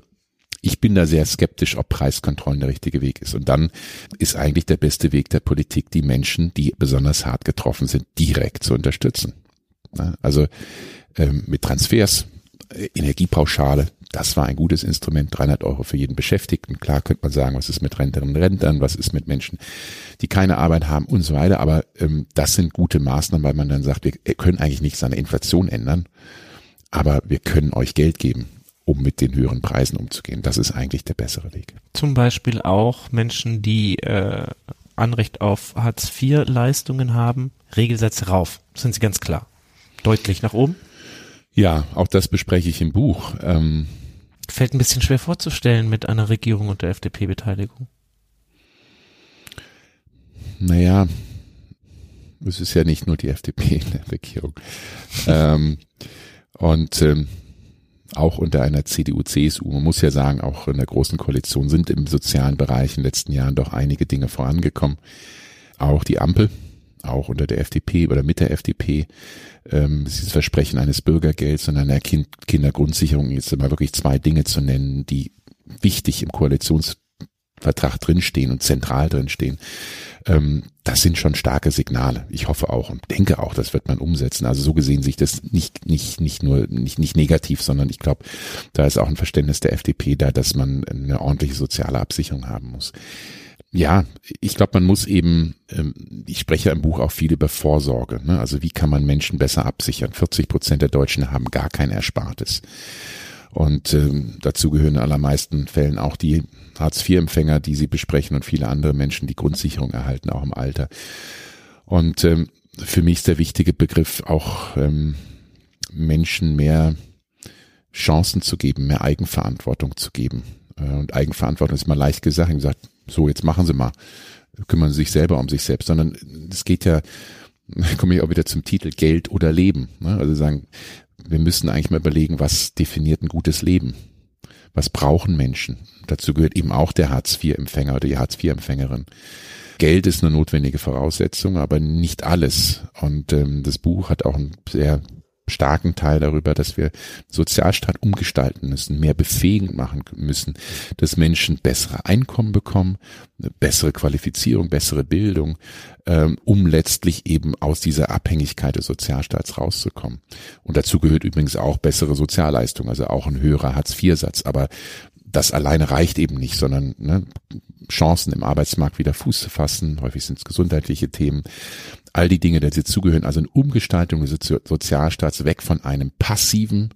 ich bin da sehr skeptisch, ob Preiskontrollen der richtige Weg ist. Und dann ist eigentlich der beste Weg der Politik, die Menschen, die besonders hart getroffen sind, direkt zu unterstützen. Also ähm, mit Transfers, Energiepauschale, das war ein gutes Instrument, 300 Euro für jeden Beschäftigten. Klar könnte man sagen, was ist mit Rentnerinnen und Rentern, was ist mit Menschen, die keine Arbeit haben und so weiter. Aber ähm, das sind gute Maßnahmen, weil man dann sagt, wir können eigentlich nichts an der Inflation ändern, aber wir können euch Geld geben um mit den höheren Preisen umzugehen. Das ist eigentlich der bessere Weg. Zum Beispiel auch Menschen, die äh, Anrecht auf Hartz-IV-Leistungen haben, Regelsätze rauf. Sind sie ganz klar. Deutlich nach oben? Ja, auch das bespreche ich im Buch. Ähm, Fällt ein bisschen schwer vorzustellen mit einer Regierung und der FDP-Beteiligung. Naja, es ist ja nicht nur die FDP in der Regierung. ähm, und ähm, auch unter einer CDU, CSU, man muss ja sagen, auch in der großen Koalition sind im sozialen Bereich in den letzten Jahren doch einige Dinge vorangekommen. Auch die Ampel, auch unter der FDP oder mit der FDP, ähm, dieses Versprechen eines Bürgergelds und einer kind Kindergrundsicherung, jetzt mal wirklich zwei Dinge zu nennen, die wichtig im Koalitionsvertrag drinstehen und zentral drinstehen. Ähm, das sind schon starke Signale. Ich hoffe auch und denke auch, das wird man umsetzen. Also so gesehen sich das nicht, nicht, nicht nur, nicht, nicht negativ, sondern ich glaube, da ist auch ein Verständnis der FDP da, dass man eine ordentliche soziale Absicherung haben muss. Ja, ich glaube, man muss eben, ähm, ich spreche im Buch auch viel über Vorsorge. Ne? Also wie kann man Menschen besser absichern? 40 Prozent der Deutschen haben gar kein Erspartes. Und ähm, dazu gehören in allermeisten Fällen auch die Hartz-IV-Empfänger, die sie besprechen und viele andere Menschen, die Grundsicherung erhalten, auch im Alter. Und ähm, für mich ist der wichtige Begriff auch ähm, Menschen mehr Chancen zu geben, mehr Eigenverantwortung zu geben. Äh, und Eigenverantwortung ist mal leicht gesagt. Ich gesagt, so jetzt machen Sie mal, kümmern Sie sich selber um sich selbst, sondern es geht ja, komme ich auch wieder zum Titel Geld oder Leben. Ne? Also sagen, wir müssen eigentlich mal überlegen, was definiert ein gutes Leben? Was brauchen Menschen? Dazu gehört eben auch der Hartz-IV-Empfänger oder die Hartz-IV-Empfängerin. Geld ist eine notwendige Voraussetzung, aber nicht alles. Und ähm, das Buch hat auch ein sehr starken Teil darüber, dass wir Sozialstaat umgestalten müssen, mehr befähigend machen müssen, dass Menschen bessere Einkommen bekommen, bessere Qualifizierung, bessere Bildung, ähm, um letztlich eben aus dieser Abhängigkeit des Sozialstaats rauszukommen. Und dazu gehört übrigens auch bessere Sozialleistung, also auch ein höherer Hartz-IV-Satz. Aber das alleine reicht eben nicht, sondern ne, Chancen im Arbeitsmarkt wieder Fuß zu fassen. Häufig sind es gesundheitliche Themen. All die Dinge, die zugehören. Also eine Umgestaltung des Sozialstaats weg von einem passiven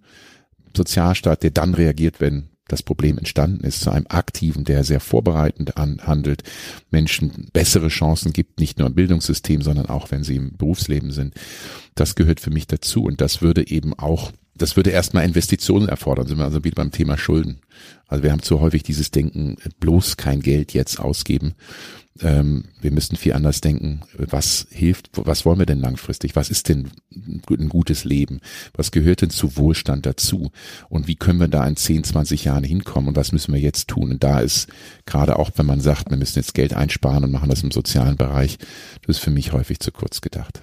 Sozialstaat, der dann reagiert, wenn das Problem entstanden ist, zu einem aktiven, der sehr vorbereitend handelt, Menschen bessere Chancen gibt, nicht nur im Bildungssystem, sondern auch wenn sie im Berufsleben sind. Das gehört für mich dazu und das würde eben auch das würde erstmal Investitionen erfordern, sind wir also wieder beim Thema Schulden. Also wir haben zu häufig dieses Denken, bloß kein Geld jetzt ausgeben. Ähm, wir müssen viel anders denken. Was hilft, was wollen wir denn langfristig? Was ist denn ein gutes Leben? Was gehört denn zu Wohlstand dazu? Und wie können wir da in 10, 20 Jahren hinkommen? Und was müssen wir jetzt tun? Und da ist gerade auch, wenn man sagt, wir müssen jetzt Geld einsparen und machen das im sozialen Bereich, das ist für mich häufig zu kurz gedacht.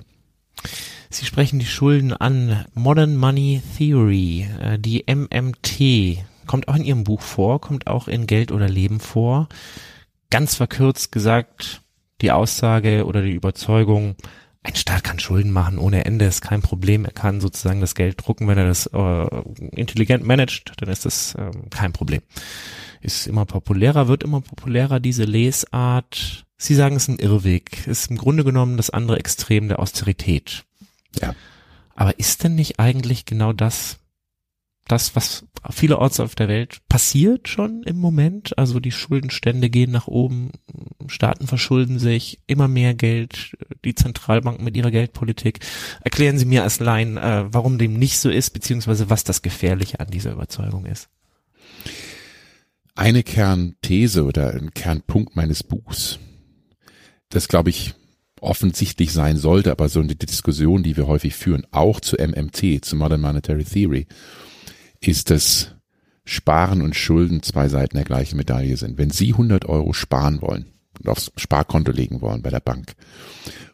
Sie sprechen die Schulden an. Modern Money Theory, äh, die MMT, kommt auch in Ihrem Buch vor, kommt auch in Geld oder Leben vor. Ganz verkürzt gesagt, die Aussage oder die Überzeugung, ein Staat kann Schulden machen ohne Ende, ist kein Problem. Er kann sozusagen das Geld drucken, wenn er das äh, intelligent managt, dann ist das äh, kein Problem. Ist immer populärer, wird immer populärer, diese Lesart. Sie sagen, es ist ein Irrweg, ist im Grunde genommen das andere Extrem der Austerität. Ja. Aber ist denn nicht eigentlich genau das, das, was vielerorts auf der Welt passiert schon im Moment? Also die Schuldenstände gehen nach oben, Staaten verschulden sich, immer mehr Geld, die Zentralbanken mit ihrer Geldpolitik. Erklären Sie mir als Laien, äh, warum dem nicht so ist, beziehungsweise was das Gefährliche an dieser Überzeugung ist. Eine Kernthese oder ein Kernpunkt meines Buchs, das glaube ich offensichtlich sein sollte, aber so eine Diskussion, die wir häufig führen, auch zu MMT, zu Modern Monetary Theory, ist, dass Sparen und Schulden zwei Seiten der gleichen Medaille sind. Wenn Sie 100 Euro sparen wollen und aufs Sparkonto legen wollen bei der Bank,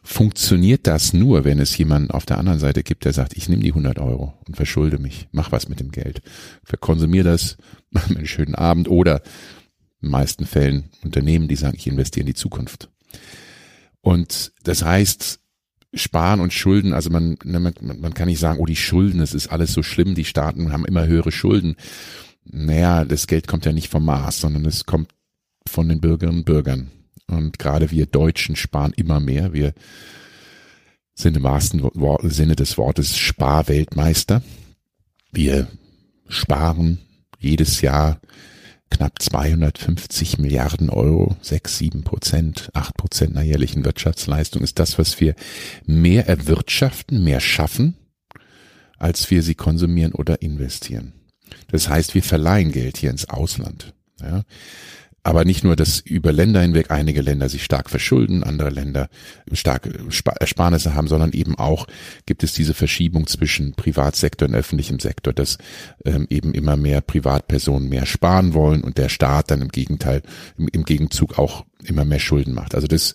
funktioniert das nur, wenn es jemanden auf der anderen Seite gibt, der sagt, ich nehme die 100 Euro und verschulde mich, mach was mit dem Geld, verkonsumier das, mach mir einen schönen Abend oder in den meisten Fällen Unternehmen, die sagen, ich investiere in die Zukunft. Und das heißt, Sparen und Schulden, also man, ne, man, man kann nicht sagen, oh, die Schulden, es ist alles so schlimm, die Staaten haben immer höhere Schulden. Naja, das Geld kommt ja nicht vom Mars, sondern es kommt von den Bürgerinnen und Bürgern. Und gerade wir Deutschen sparen immer mehr. Wir sind im wahrsten Sinne des Wortes Sparweltmeister. Wir sparen jedes Jahr knapp 250 Milliarden Euro, 6, 7 Prozent, 8 Prozent einer jährlichen Wirtschaftsleistung ist das, was wir mehr erwirtschaften, mehr schaffen, als wir sie konsumieren oder investieren. Das heißt, wir verleihen Geld hier ins Ausland. Ja aber nicht nur, dass über Länder hinweg einige Länder sich stark verschulden, andere Länder starke Ersparnisse haben, sondern eben auch gibt es diese Verschiebung zwischen Privatsektor und öffentlichem Sektor, dass ähm, eben immer mehr Privatpersonen mehr sparen wollen und der Staat dann im Gegenteil, im, im Gegenzug auch immer mehr Schulden macht. Also das,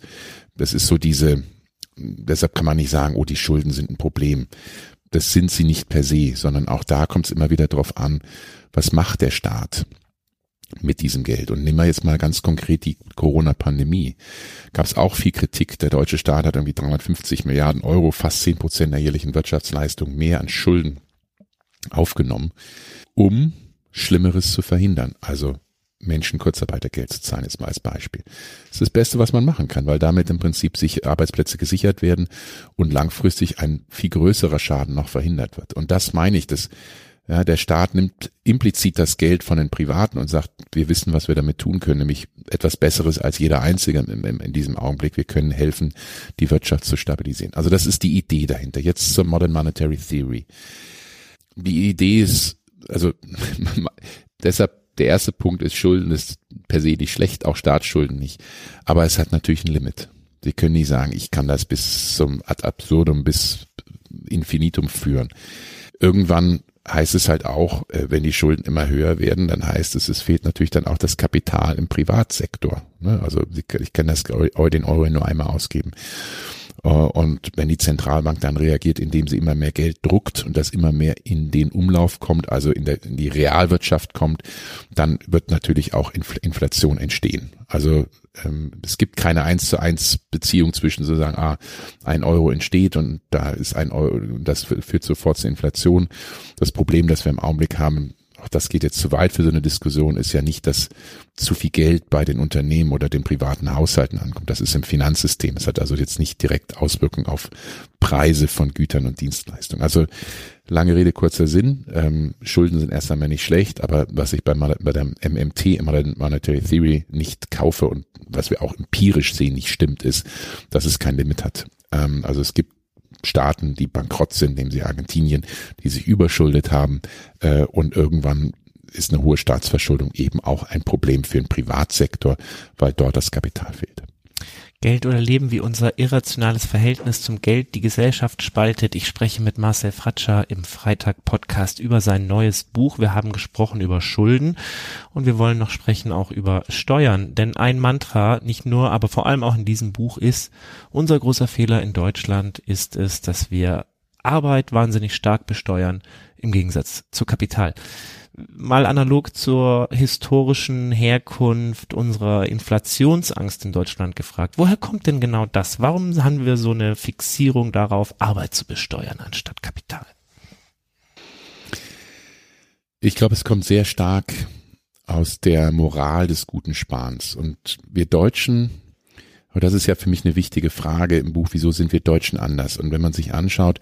das ist so diese, deshalb kann man nicht sagen, oh, die Schulden sind ein Problem. Das sind sie nicht per se, sondern auch da kommt es immer wieder drauf an, was macht der Staat? Mit diesem Geld. Und nehmen wir jetzt mal ganz konkret die Corona-Pandemie. Gab es auch viel Kritik. Der deutsche Staat hat irgendwie 350 Milliarden Euro, fast 10 Prozent der jährlichen Wirtschaftsleistung mehr an Schulden aufgenommen, um Schlimmeres zu verhindern. Also Menschen Kurzarbeitergeld zu zahlen, jetzt mal als Beispiel. Das ist das Beste, was man machen kann, weil damit im Prinzip sich Arbeitsplätze gesichert werden und langfristig ein viel größerer Schaden noch verhindert wird. Und das meine ich, dass ja, der Staat nimmt implizit das Geld von den Privaten und sagt, wir wissen, was wir damit tun können, nämlich etwas Besseres als jeder Einzige in, diesem Augenblick. Wir können helfen, die Wirtschaft zu stabilisieren. Also das ist die Idee dahinter. Jetzt zur Modern Monetary Theory. Die Idee ist, also deshalb der erste Punkt ist, Schulden ist per se nicht schlecht, auch Staatsschulden nicht. Aber es hat natürlich ein Limit. Sie können nicht sagen, ich kann das bis zum ad absurdum, bis infinitum führen. Irgendwann heißt es halt auch, äh, wenn die Schulden immer höher werden, dann heißt es, es fehlt natürlich dann auch das Kapital im Privatsektor. Ne? Also ich kann das den Euro nur einmal ausgeben. Äh, und wenn die Zentralbank dann reagiert, indem sie immer mehr Geld druckt und das immer mehr in den Umlauf kommt, also in, der, in die Realwirtschaft kommt, dann wird natürlich auch Inflation entstehen. Also ähm, es gibt keine eins zu eins Beziehung zwischen sozusagen, ah, ein Euro entsteht und da ist ein Euro, das führt sofort zur Inflation. Das Problem, das wir im Augenblick haben, auch das geht jetzt zu weit für so eine Diskussion, ist ja nicht, dass zu viel Geld bei den Unternehmen oder den privaten Haushalten ankommt. Das ist im Finanzsystem. Es hat also jetzt nicht direkt Auswirkungen auf Preise von Gütern und Dienstleistungen. Also lange Rede, kurzer Sinn. Ähm, Schulden sind erst einmal nicht schlecht, aber was ich bei, bei der MMT, Monetary Theory, nicht kaufe und was wir auch empirisch sehen nicht stimmt, ist, dass es kein Limit hat. Ähm, also es gibt Staaten, die bankrott sind, nehmen Sie Argentinien, die sich überschuldet haben äh, und irgendwann ist eine hohe Staatsverschuldung eben auch ein Problem für den Privatsektor, weil dort das Kapital fehlt. Geld oder Leben, wie unser irrationales Verhältnis zum Geld die Gesellschaft spaltet. Ich spreche mit Marcel Fratscher im Freitag-Podcast über sein neues Buch. Wir haben gesprochen über Schulden und wir wollen noch sprechen auch über Steuern. Denn ein Mantra, nicht nur, aber vor allem auch in diesem Buch ist, unser großer Fehler in Deutschland ist es, dass wir Arbeit wahnsinnig stark besteuern im Gegensatz zu Kapital mal analog zur historischen Herkunft unserer Inflationsangst in Deutschland gefragt. Woher kommt denn genau das? Warum haben wir so eine Fixierung darauf, Arbeit zu besteuern anstatt Kapital? Ich glaube, es kommt sehr stark aus der Moral des guten Sparens. Und wir Deutschen, und das ist ja für mich eine wichtige Frage im Buch, wieso sind wir Deutschen anders? Und wenn man sich anschaut,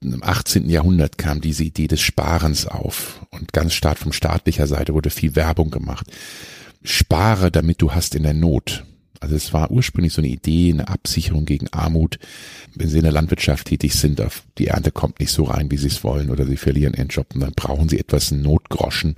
im 18. Jahrhundert kam diese Idee des Sparens auf und ganz stark von staatlicher Seite wurde viel Werbung gemacht. Spare, damit du hast in der Not. Also es war ursprünglich so eine Idee, eine Absicherung gegen Armut. Wenn Sie in der Landwirtschaft tätig sind, die Ernte kommt nicht so rein, wie Sie es wollen, oder Sie verlieren Ihren Job, und dann brauchen Sie etwas Notgroschen,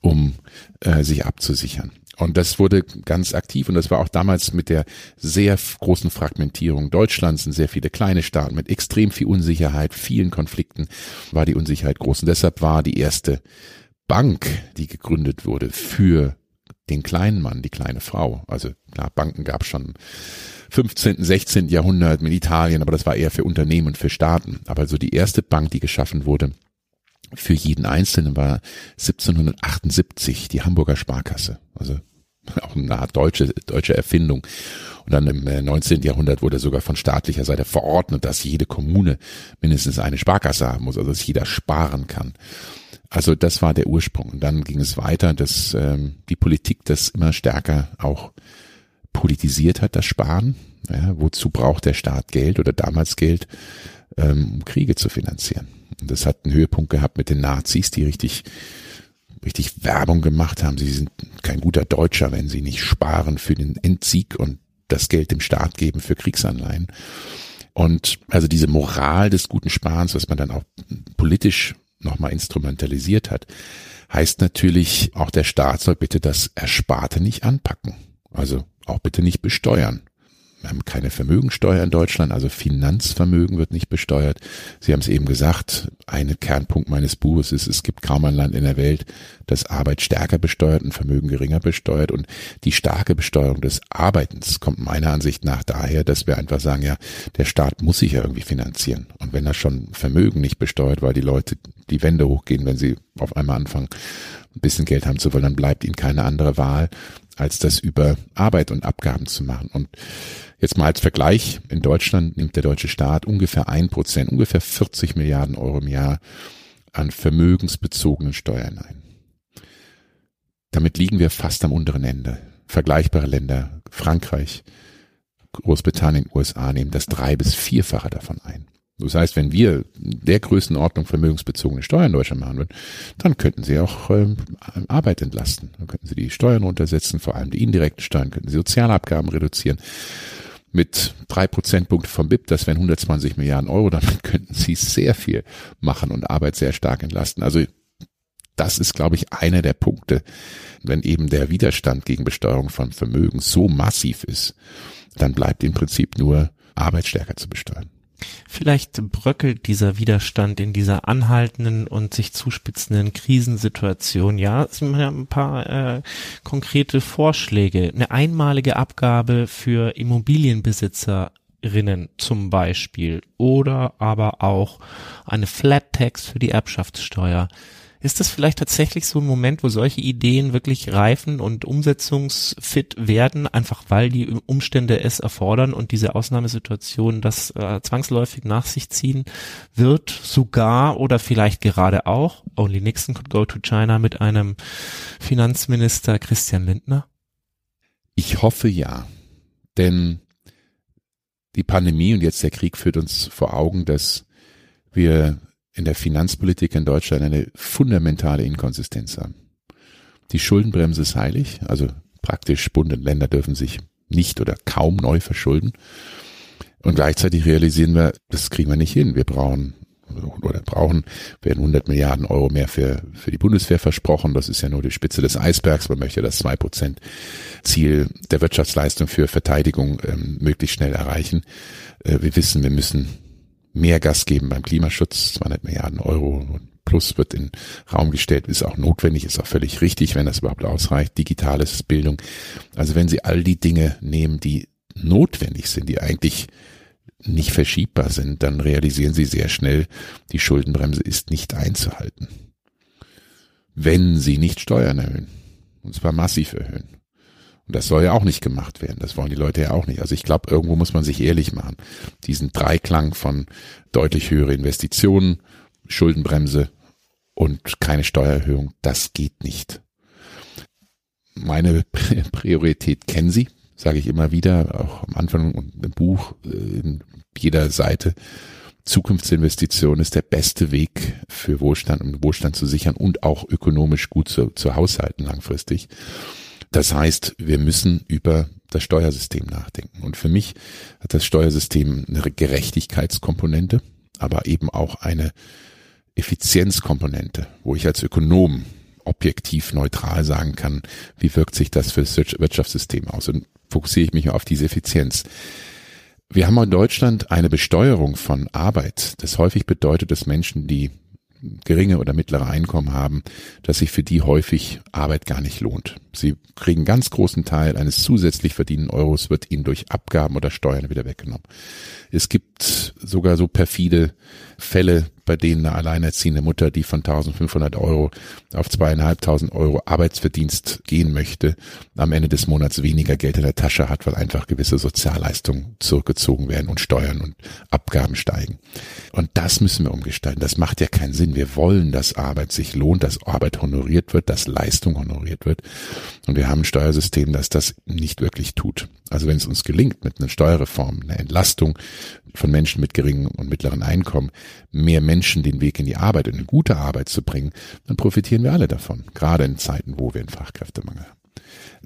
um äh, sich abzusichern. Und das wurde ganz aktiv und das war auch damals mit der sehr großen Fragmentierung Deutschlands sind sehr viele kleine Staaten mit extrem viel Unsicherheit, vielen Konflikten war die Unsicherheit groß und deshalb war die erste Bank, die gegründet wurde für den kleinen Mann, die kleine Frau. Also klar, Banken gab es schon 15., 16. Jahrhundert mit Italien, aber das war eher für Unternehmen und für Staaten. Aber so die erste Bank, die geschaffen wurde, für jeden Einzelnen war 1778 die Hamburger Sparkasse. Also auch eine Art deutsche, deutsche Erfindung. Und dann im 19. Äh, Jahrhundert wurde sogar von staatlicher Seite verordnet, dass jede Kommune mindestens eine Sparkasse haben muss, also dass jeder sparen kann. Also das war der Ursprung. Und dann ging es weiter, dass ähm, die Politik das immer stärker auch politisiert hat, das Sparen. Ja, wozu braucht der Staat Geld oder damals Geld, ähm, um Kriege zu finanzieren? Und das hat einen Höhepunkt gehabt mit den Nazis, die richtig richtig Werbung gemacht haben. Sie sind kein guter Deutscher, wenn sie nicht sparen für den Endsieg und das Geld dem Staat geben für Kriegsanleihen. Und also diese Moral des guten Sparens, was man dann auch politisch nochmal instrumentalisiert hat, heißt natürlich, auch der Staat soll bitte das Ersparte nicht anpacken. Also auch bitte nicht besteuern. Wir haben keine Vermögensteuer in Deutschland, also Finanzvermögen wird nicht besteuert. Sie haben es eben gesagt, ein Kernpunkt meines Buches ist, es gibt kaum ein Land in der Welt, das Arbeit stärker besteuert und Vermögen geringer besteuert. Und die starke Besteuerung des Arbeitens kommt meiner Ansicht nach daher, dass wir einfach sagen, ja, der Staat muss sich ja irgendwie finanzieren. Und wenn er schon Vermögen nicht besteuert, weil die Leute die Wände hochgehen, wenn sie auf einmal anfangen, ein bisschen Geld haben zu wollen, dann bleibt ihnen keine andere Wahl, als das über Arbeit und Abgaben zu machen. Und Jetzt mal als Vergleich, in Deutschland nimmt der deutsche Staat ungefähr ein Prozent, ungefähr 40 Milliarden Euro im Jahr an vermögensbezogenen Steuern ein. Damit liegen wir fast am unteren Ende. Vergleichbare Länder, Frankreich, Großbritannien, USA nehmen das drei bis vierfache davon ein. Das heißt, wenn wir der Größenordnung vermögensbezogene Steuern in Deutschland machen würden, dann könnten sie auch ähm, Arbeit entlasten. Dann könnten sie die Steuern runtersetzen, vor allem die indirekten Steuern, könnten sie Sozialabgaben reduzieren mit drei Prozentpunkte vom BIP, das wären 120 Milliarden Euro, damit könnten sie sehr viel machen und Arbeit sehr stark entlasten. Also das ist, glaube ich, einer der Punkte, wenn eben der Widerstand gegen Besteuerung von Vermögen so massiv ist, dann bleibt im Prinzip nur Arbeit stärker zu besteuern. Vielleicht bröckelt dieser Widerstand in dieser anhaltenden und sich zuspitzenden Krisensituation. Ja, es sind ein paar äh, konkrete Vorschläge. Eine einmalige Abgabe für Immobilienbesitzerinnen zum Beispiel oder aber auch eine Flat Tax für die Erbschaftssteuer. Ist das vielleicht tatsächlich so ein Moment, wo solche Ideen wirklich reifen und umsetzungsfit werden, einfach weil die Umstände es erfordern und diese Ausnahmesituation das äh, zwangsläufig nach sich ziehen wird, sogar oder vielleicht gerade auch, only Nixon could go to China mit einem Finanzminister Christian Lindner? Ich hoffe ja, denn die Pandemie und jetzt der Krieg führt uns vor Augen, dass wir in der Finanzpolitik in Deutschland eine fundamentale Inkonsistenz haben. Die Schuldenbremse ist heilig, also praktisch Bund und Länder dürfen sich nicht oder kaum neu verschulden. Und gleichzeitig realisieren wir, das kriegen wir nicht hin. Wir brauchen oder brauchen, werden 100 Milliarden Euro mehr für, für die Bundeswehr versprochen. Das ist ja nur die Spitze des Eisbergs. Man möchte das zwei Prozent Ziel der Wirtschaftsleistung für Verteidigung ähm, möglichst schnell erreichen. Äh, wir wissen, wir müssen mehr Gas geben beim Klimaschutz, 200 Milliarden Euro plus wird in Raum gestellt, ist auch notwendig, ist auch völlig richtig, wenn das überhaupt ausreicht. Digitales Bildung. Also wenn Sie all die Dinge nehmen, die notwendig sind, die eigentlich nicht verschiebbar sind, dann realisieren Sie sehr schnell, die Schuldenbremse ist nicht einzuhalten. Wenn Sie nicht Steuern erhöhen. Und zwar massiv erhöhen. Und das soll ja auch nicht gemacht werden. Das wollen die Leute ja auch nicht. Also ich glaube, irgendwo muss man sich ehrlich machen. Diesen Dreiklang von deutlich höhere Investitionen, Schuldenbremse und keine Steuererhöhung, das geht nicht. Meine Priorität kennen Sie, sage ich immer wieder, auch am Anfang und im Buch, äh, in jeder Seite. Zukunftsinvestition ist der beste Weg für Wohlstand, um Wohlstand zu sichern und auch ökonomisch gut zu, zu haushalten langfristig. Das heißt, wir müssen über das Steuersystem nachdenken. Und für mich hat das Steuersystem eine Gerechtigkeitskomponente, aber eben auch eine Effizienzkomponente, wo ich als Ökonom objektiv neutral sagen kann, wie wirkt sich das für das Wirtschaftssystem aus. Und fokussiere ich mich auf diese Effizienz. Wir haben in Deutschland eine Besteuerung von Arbeit. Das häufig bedeutet, dass Menschen, die geringe oder mittlere Einkommen haben, dass sich für die häufig Arbeit gar nicht lohnt. Sie kriegen ganz großen Teil eines zusätzlich verdienten Euros, wird ihnen durch Abgaben oder Steuern wieder weggenommen. Es gibt sogar so perfide Fälle, bei denen eine alleinerziehende Mutter, die von 1500 Euro auf zweieinhalbtausend Euro Arbeitsverdienst gehen möchte, am Ende des Monats weniger Geld in der Tasche hat, weil einfach gewisse Sozialleistungen zurückgezogen werden und Steuern und Abgaben steigen. Und das müssen wir umgestalten. Das macht ja keinen Sinn. Wir wollen, dass Arbeit sich lohnt, dass Arbeit honoriert wird, dass Leistung honoriert wird. Und wir haben ein Steuersystem, das das nicht wirklich tut. Also wenn es uns gelingt, mit einer Steuerreform, einer Entlastung von Menschen mit geringem und mittleren Einkommen, mehr Menschen den Weg in die Arbeit, in eine gute Arbeit zu bringen, dann profitieren wir alle davon. Gerade in Zeiten, wo wir einen Fachkräftemangel haben.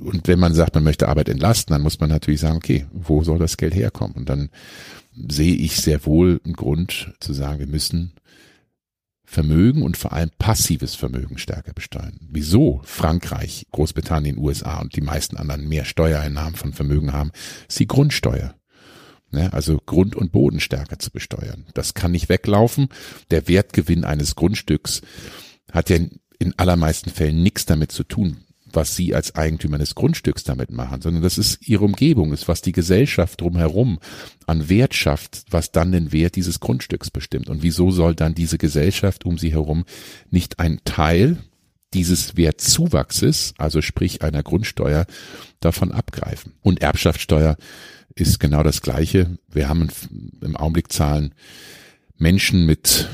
Und wenn man sagt, man möchte Arbeit entlasten, dann muss man natürlich sagen, okay, wo soll das Geld herkommen? Und dann sehe ich sehr wohl einen Grund zu sagen, wir müssen Vermögen und vor allem passives Vermögen stärker besteuern. Wieso Frankreich, Großbritannien, USA und die meisten anderen mehr Steuereinnahmen von Vermögen haben, ist die Grundsteuer. Ne, also Grund und Boden stärker zu besteuern. Das kann nicht weglaufen. Der Wertgewinn eines Grundstücks hat ja in allermeisten Fällen nichts damit zu tun, was Sie als Eigentümer des Grundstücks damit machen, sondern das ist Ihre Umgebung, ist was die Gesellschaft drumherum an Wert schafft, was dann den Wert dieses Grundstücks bestimmt. Und wieso soll dann diese Gesellschaft um Sie herum nicht ein Teil dieses Wertzuwachses, also sprich einer Grundsteuer, davon abgreifen? Und Erbschaftssteuer ist genau das Gleiche. Wir haben im Augenblick Zahlen Menschen mit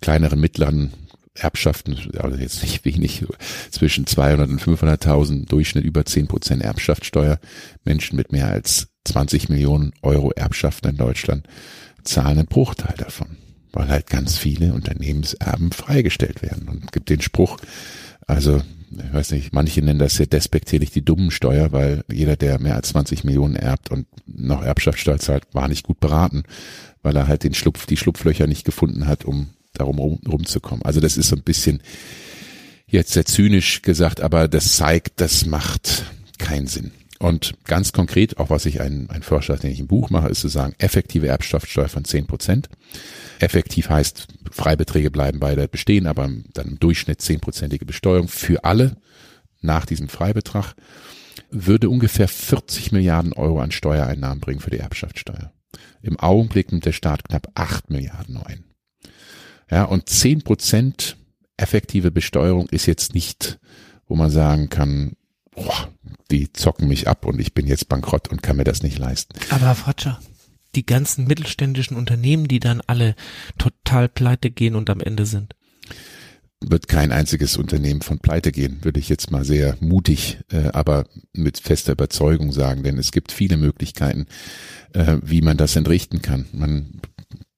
kleineren, mittleren Erbschaften, also jetzt nicht wenig, zwischen 200 und 500.000, Durchschnitt über 10 Prozent Erbschaftssteuer. Menschen mit mehr als 20 Millionen Euro Erbschaften in Deutschland zahlen einen Bruchteil davon, weil halt ganz viele Unternehmenserben freigestellt werden. Und gibt den Spruch, also ich weiß nicht, manche nennen das sehr despektierlich die dummen Steuer, weil jeder, der mehr als 20 Millionen erbt und noch Erbschaftssteuer zahlt, war nicht gut beraten, weil er halt den Schlupf, die Schlupflöcher nicht gefunden hat, um darum rum, rumzukommen. Also das ist so ein bisschen jetzt sehr zynisch gesagt, aber das zeigt, das macht keinen Sinn. Und ganz konkret, auch was ich ein, ein Vorschlag, den ich im Buch mache, ist zu sagen, effektive Erbschaftssteuer von zehn Prozent. Effektiv heißt, Freibeträge bleiben beide bestehen, aber dann im Durchschnitt zehnprozentige Besteuerung für alle nach diesem Freibetrag würde ungefähr 40 Milliarden Euro an Steuereinnahmen bringen für die Erbschaftssteuer. Im Augenblick nimmt der Staat knapp 8 Milliarden ein. Ja, und zehn Prozent effektive Besteuerung ist jetzt nicht, wo man sagen kann, boah, die zocken mich ab und ich bin jetzt bankrott und kann mir das nicht leisten. Aber Fratscher, die ganzen mittelständischen Unternehmen, die dann alle total pleite gehen und am Ende sind wird kein einziges Unternehmen von pleite gehen, würde ich jetzt mal sehr mutig, äh, aber mit fester Überzeugung sagen, denn es gibt viele Möglichkeiten, äh, wie man das entrichten kann. Man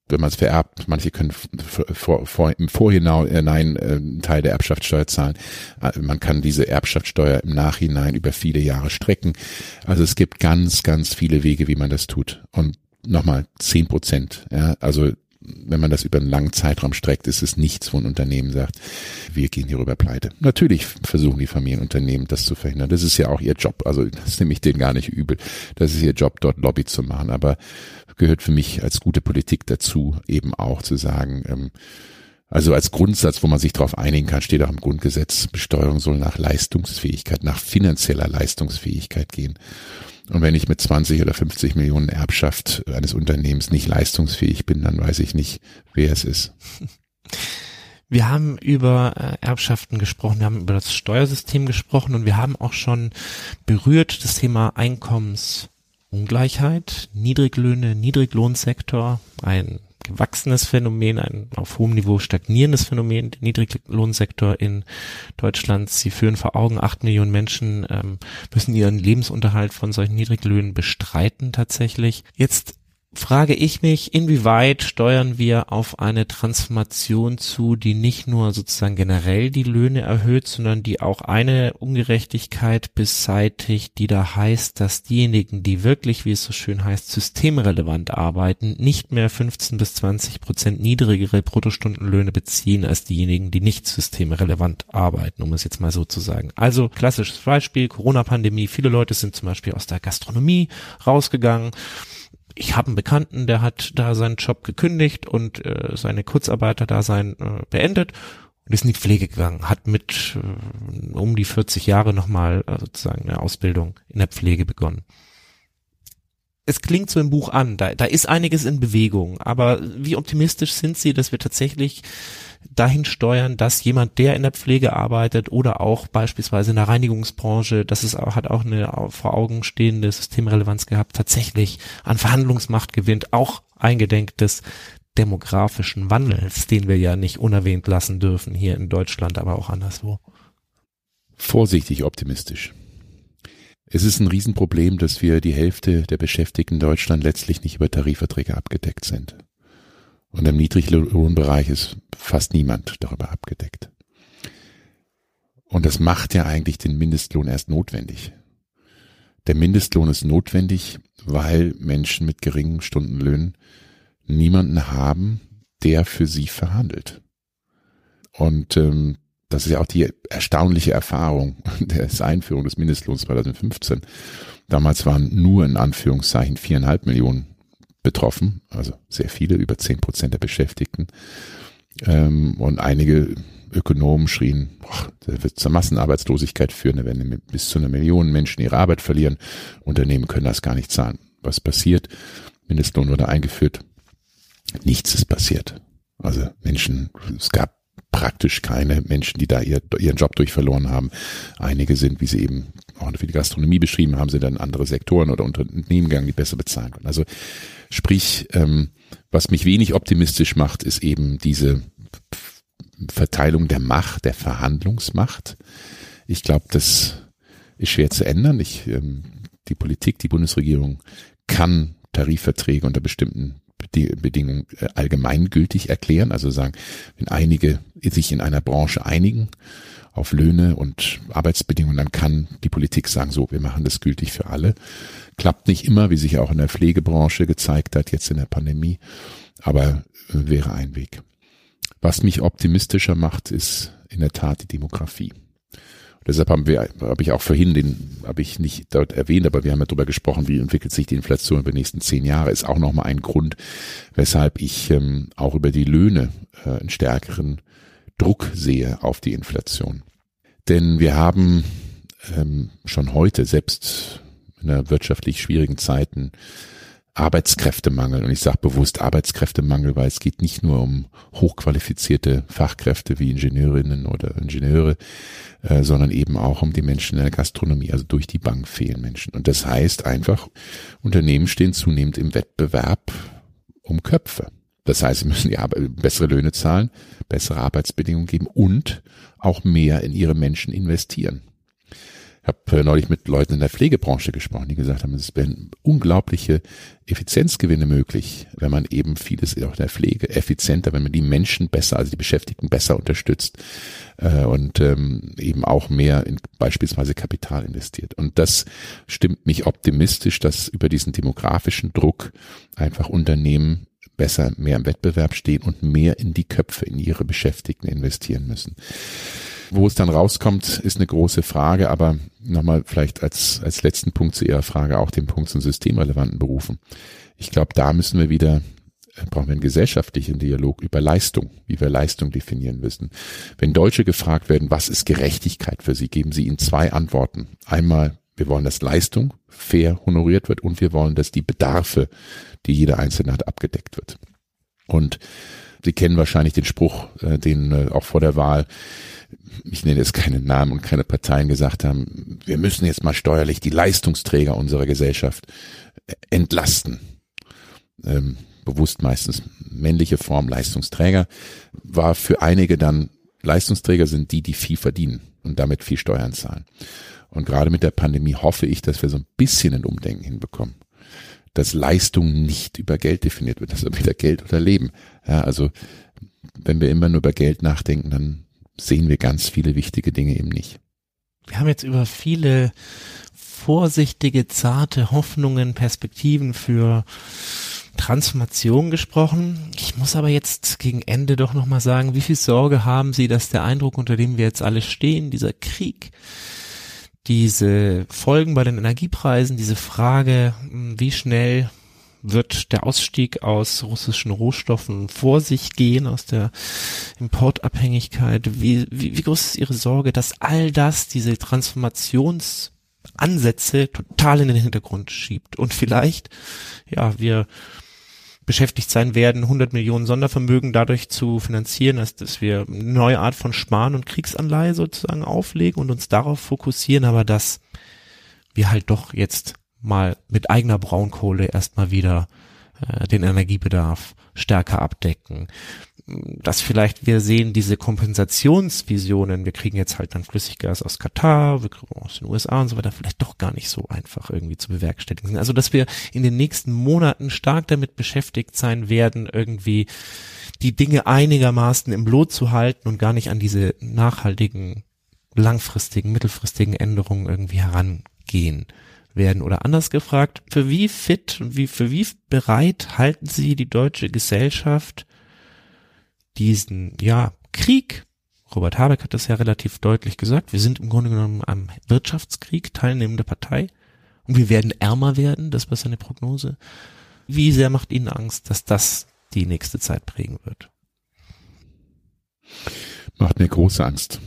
wenn man es vererbt, manche können vor, vor, im Vorhinein äh, einen Teil der Erbschaftssteuer zahlen. Äh, man kann diese Erbschaftssteuer im Nachhinein über viele Jahre strecken. Also es gibt ganz, ganz viele Wege, wie man das tut. Und nochmal zehn Prozent. Ja, also wenn man das über einen langen Zeitraum streckt, ist es nichts, wo ein Unternehmen sagt, wir gehen hierüber pleite. Natürlich versuchen die Familienunternehmen das zu verhindern. Das ist ja auch ihr Job. Also das nehme ich denen gar nicht übel. Das ist ihr Job, dort Lobby zu machen. Aber gehört für mich als gute Politik dazu, eben auch zu sagen, ähm, also als Grundsatz, wo man sich darauf einigen kann, steht auch im Grundgesetz, Besteuerung soll nach Leistungsfähigkeit, nach finanzieller Leistungsfähigkeit gehen. Und wenn ich mit 20 oder 50 Millionen Erbschaft eines Unternehmens nicht leistungsfähig bin, dann weiß ich nicht, wer es ist. Wir haben über äh, Erbschaften gesprochen, wir haben über das Steuersystem gesprochen und wir haben auch schon berührt das Thema Einkommensungleichheit, Niedriglöhne, Niedriglohnsektor, ein gewachsenes Phänomen, ein auf hohem Niveau stagnierendes Phänomen, der Niedriglohnsektor in Deutschland. Sie führen vor Augen, acht Millionen Menschen ähm, müssen ihren Lebensunterhalt von solchen Niedriglöhnen bestreiten tatsächlich. Jetzt frage ich mich, inwieweit steuern wir auf eine Transformation zu, die nicht nur sozusagen generell die Löhne erhöht, sondern die auch eine Ungerechtigkeit beseitigt, die da heißt, dass diejenigen, die wirklich, wie es so schön heißt, systemrelevant arbeiten, nicht mehr 15 bis 20 Prozent niedrigere Bruttostundenlöhne beziehen als diejenigen, die nicht systemrelevant arbeiten, um es jetzt mal so zu sagen. Also klassisches Beispiel, Corona-Pandemie, viele Leute sind zum Beispiel aus der Gastronomie rausgegangen, ich habe einen Bekannten, der hat da seinen Job gekündigt und äh, seine Kurzarbeiterdasein äh, beendet und ist in die Pflege gegangen, hat mit äh, um die 40 Jahre nochmal äh, sozusagen eine Ausbildung in der Pflege begonnen. Es klingt so im Buch an, da, da ist einiges in Bewegung, aber wie optimistisch sind Sie, dass wir tatsächlich dahin steuern, dass jemand, der in der Pflege arbeitet oder auch beispielsweise in der Reinigungsbranche, das ist hat auch eine vor Augen stehende Systemrelevanz gehabt, tatsächlich an Verhandlungsmacht gewinnt, auch eingedenk des demografischen Wandels, den wir ja nicht unerwähnt lassen dürfen hier in Deutschland, aber auch anderswo. Vorsichtig optimistisch. Es ist ein Riesenproblem, dass wir die Hälfte der Beschäftigten in Deutschland letztlich nicht über Tarifverträge abgedeckt sind. Und im Niedriglohnbereich ist fast niemand darüber abgedeckt. Und das macht ja eigentlich den Mindestlohn erst notwendig. Der Mindestlohn ist notwendig, weil Menschen mit geringen Stundenlöhnen niemanden haben, der für sie verhandelt. Und ähm, das ist ja auch die erstaunliche Erfahrung der Einführung des Mindestlohns 2015. Damals waren nur in Anführungszeichen viereinhalb Millionen betroffen, also sehr viele, über zehn Prozent der Beschäftigten. Ähm, und einige Ökonomen schrien, boah, das wird zur Massenarbeitslosigkeit führen, wenn bis zu einer Million Menschen ihre Arbeit verlieren. Unternehmen können das gar nicht zahlen. Was passiert? Mindestlohn wurde eingeführt. Nichts ist passiert. Also Menschen, es gab praktisch keine Menschen, die da ihr, ihren Job durch verloren haben. Einige sind, wie sie eben auch für die Gastronomie beschrieben haben, sind dann andere Sektoren oder Unternehmen gegangen, die besser bezahlen können. Also sprich, ähm, was mich wenig optimistisch macht, ist eben diese Verteilung der Macht, der Verhandlungsmacht. Ich glaube, das ist schwer zu ändern. Ich, ähm, die Politik, die Bundesregierung kann Tarifverträge unter bestimmten Bedingungen äh, allgemeingültig erklären. Also sagen, wenn einige sich in einer Branche einigen auf Löhne und Arbeitsbedingungen, dann kann die Politik sagen, so, wir machen das gültig für alle. Klappt nicht immer, wie sich auch in der Pflegebranche gezeigt hat, jetzt in der Pandemie, aber äh, wäre ein Weg. Was mich optimistischer macht, ist in der Tat die Demografie. Deshalb haben wir, habe ich auch vorhin den, habe ich nicht dort erwähnt, aber wir haben ja darüber gesprochen, wie entwickelt sich die Inflation über die nächsten zehn Jahre, ist auch nochmal ein Grund, weshalb ich ähm, auch über die Löhne äh, einen stärkeren Druck sehe auf die Inflation. Denn wir haben ähm, schon heute, selbst in einer wirtschaftlich schwierigen Zeiten, Arbeitskräftemangel. Und ich sage bewusst Arbeitskräftemangel, weil es geht nicht nur um hochqualifizierte Fachkräfte wie Ingenieurinnen oder Ingenieure, äh, sondern eben auch um die Menschen in der Gastronomie. Also durch die Bank fehlen Menschen. Und das heißt einfach, Unternehmen stehen zunehmend im Wettbewerb um Köpfe. Das heißt, sie müssen ja bessere Löhne zahlen, bessere Arbeitsbedingungen geben und auch mehr in ihre Menschen investieren. Habe äh, neulich mit Leuten in der Pflegebranche gesprochen, die gesagt haben, es werden unglaubliche Effizienzgewinne möglich, wenn man eben vieles auch in der Pflege effizienter, wenn man die Menschen besser, also die Beschäftigten besser unterstützt äh, und ähm, eben auch mehr in beispielsweise Kapital investiert. Und das stimmt mich optimistisch, dass über diesen demografischen Druck einfach Unternehmen besser mehr im Wettbewerb stehen und mehr in die Köpfe, in ihre Beschäftigten investieren müssen. Wo es dann rauskommt, ist eine große Frage, aber nochmal vielleicht als, als letzten Punkt zu Ihrer Frage auch den Punkt zu systemrelevanten Berufen. Ich glaube, da müssen wir wieder äh, brauchen wir einen gesellschaftlichen Dialog über Leistung, wie wir Leistung definieren müssen. Wenn Deutsche gefragt werden, was ist Gerechtigkeit für sie, geben sie ihnen zwei Antworten. Einmal, wir wollen, dass Leistung fair honoriert wird und wir wollen, dass die Bedarfe, die jeder Einzelne hat, abgedeckt wird. Und Sie kennen wahrscheinlich den Spruch, äh, den äh, auch vor der Wahl ich nenne jetzt keine Namen und keine Parteien gesagt haben, wir müssen jetzt mal steuerlich die Leistungsträger unserer Gesellschaft entlasten. Ähm, bewusst meistens männliche Form Leistungsträger, war für einige dann Leistungsträger sind die, die viel verdienen und damit viel Steuern zahlen. Und gerade mit der Pandemie hoffe ich, dass wir so ein bisschen ein Umdenken hinbekommen. Dass Leistung nicht über Geld definiert wird, dass wir wieder Geld oder Leben. Ja, also wenn wir immer nur über Geld nachdenken, dann sehen wir ganz viele wichtige Dinge eben nicht. Wir haben jetzt über viele vorsichtige, zarte Hoffnungen, Perspektiven für Transformation gesprochen. Ich muss aber jetzt gegen Ende doch nochmal sagen, wie viel Sorge haben Sie, dass der Eindruck, unter dem wir jetzt alle stehen, dieser Krieg, diese Folgen bei den Energiepreisen, diese Frage, wie schnell wird der Ausstieg aus russischen Rohstoffen vor sich gehen, aus der Importabhängigkeit? Wie, wie, wie groß ist Ihre Sorge, dass all das, diese Transformationsansätze total in den Hintergrund schiebt und vielleicht, ja, wir beschäftigt sein werden, 100 Millionen Sondervermögen dadurch zu finanzieren, dass, dass wir eine neue Art von Sparen und Kriegsanleihe sozusagen auflegen und uns darauf fokussieren, aber dass wir halt doch jetzt mal mit eigener Braunkohle erstmal wieder äh, den Energiebedarf stärker abdecken. Dass vielleicht wir sehen diese Kompensationsvisionen, wir kriegen jetzt halt dann Flüssiggas aus Katar, wir kriegen aus den USA und so weiter, vielleicht doch gar nicht so einfach irgendwie zu bewerkstelligen sind. Also dass wir in den nächsten Monaten stark damit beschäftigt sein werden, irgendwie die Dinge einigermaßen im Lot zu halten und gar nicht an diese nachhaltigen, langfristigen, mittelfristigen Änderungen irgendwie herangehen werden. Oder anders gefragt, für wie fit und wie, für wie bereit halten Sie die deutsche Gesellschaft diesen, ja, Krieg, Robert Habeck hat das ja relativ deutlich gesagt, wir sind im Grunde genommen am Wirtschaftskrieg, teilnehmende Partei, und wir werden ärmer werden, das war seine Prognose. Wie sehr macht Ihnen Angst, dass das die nächste Zeit prägen wird? Macht mir große Angst.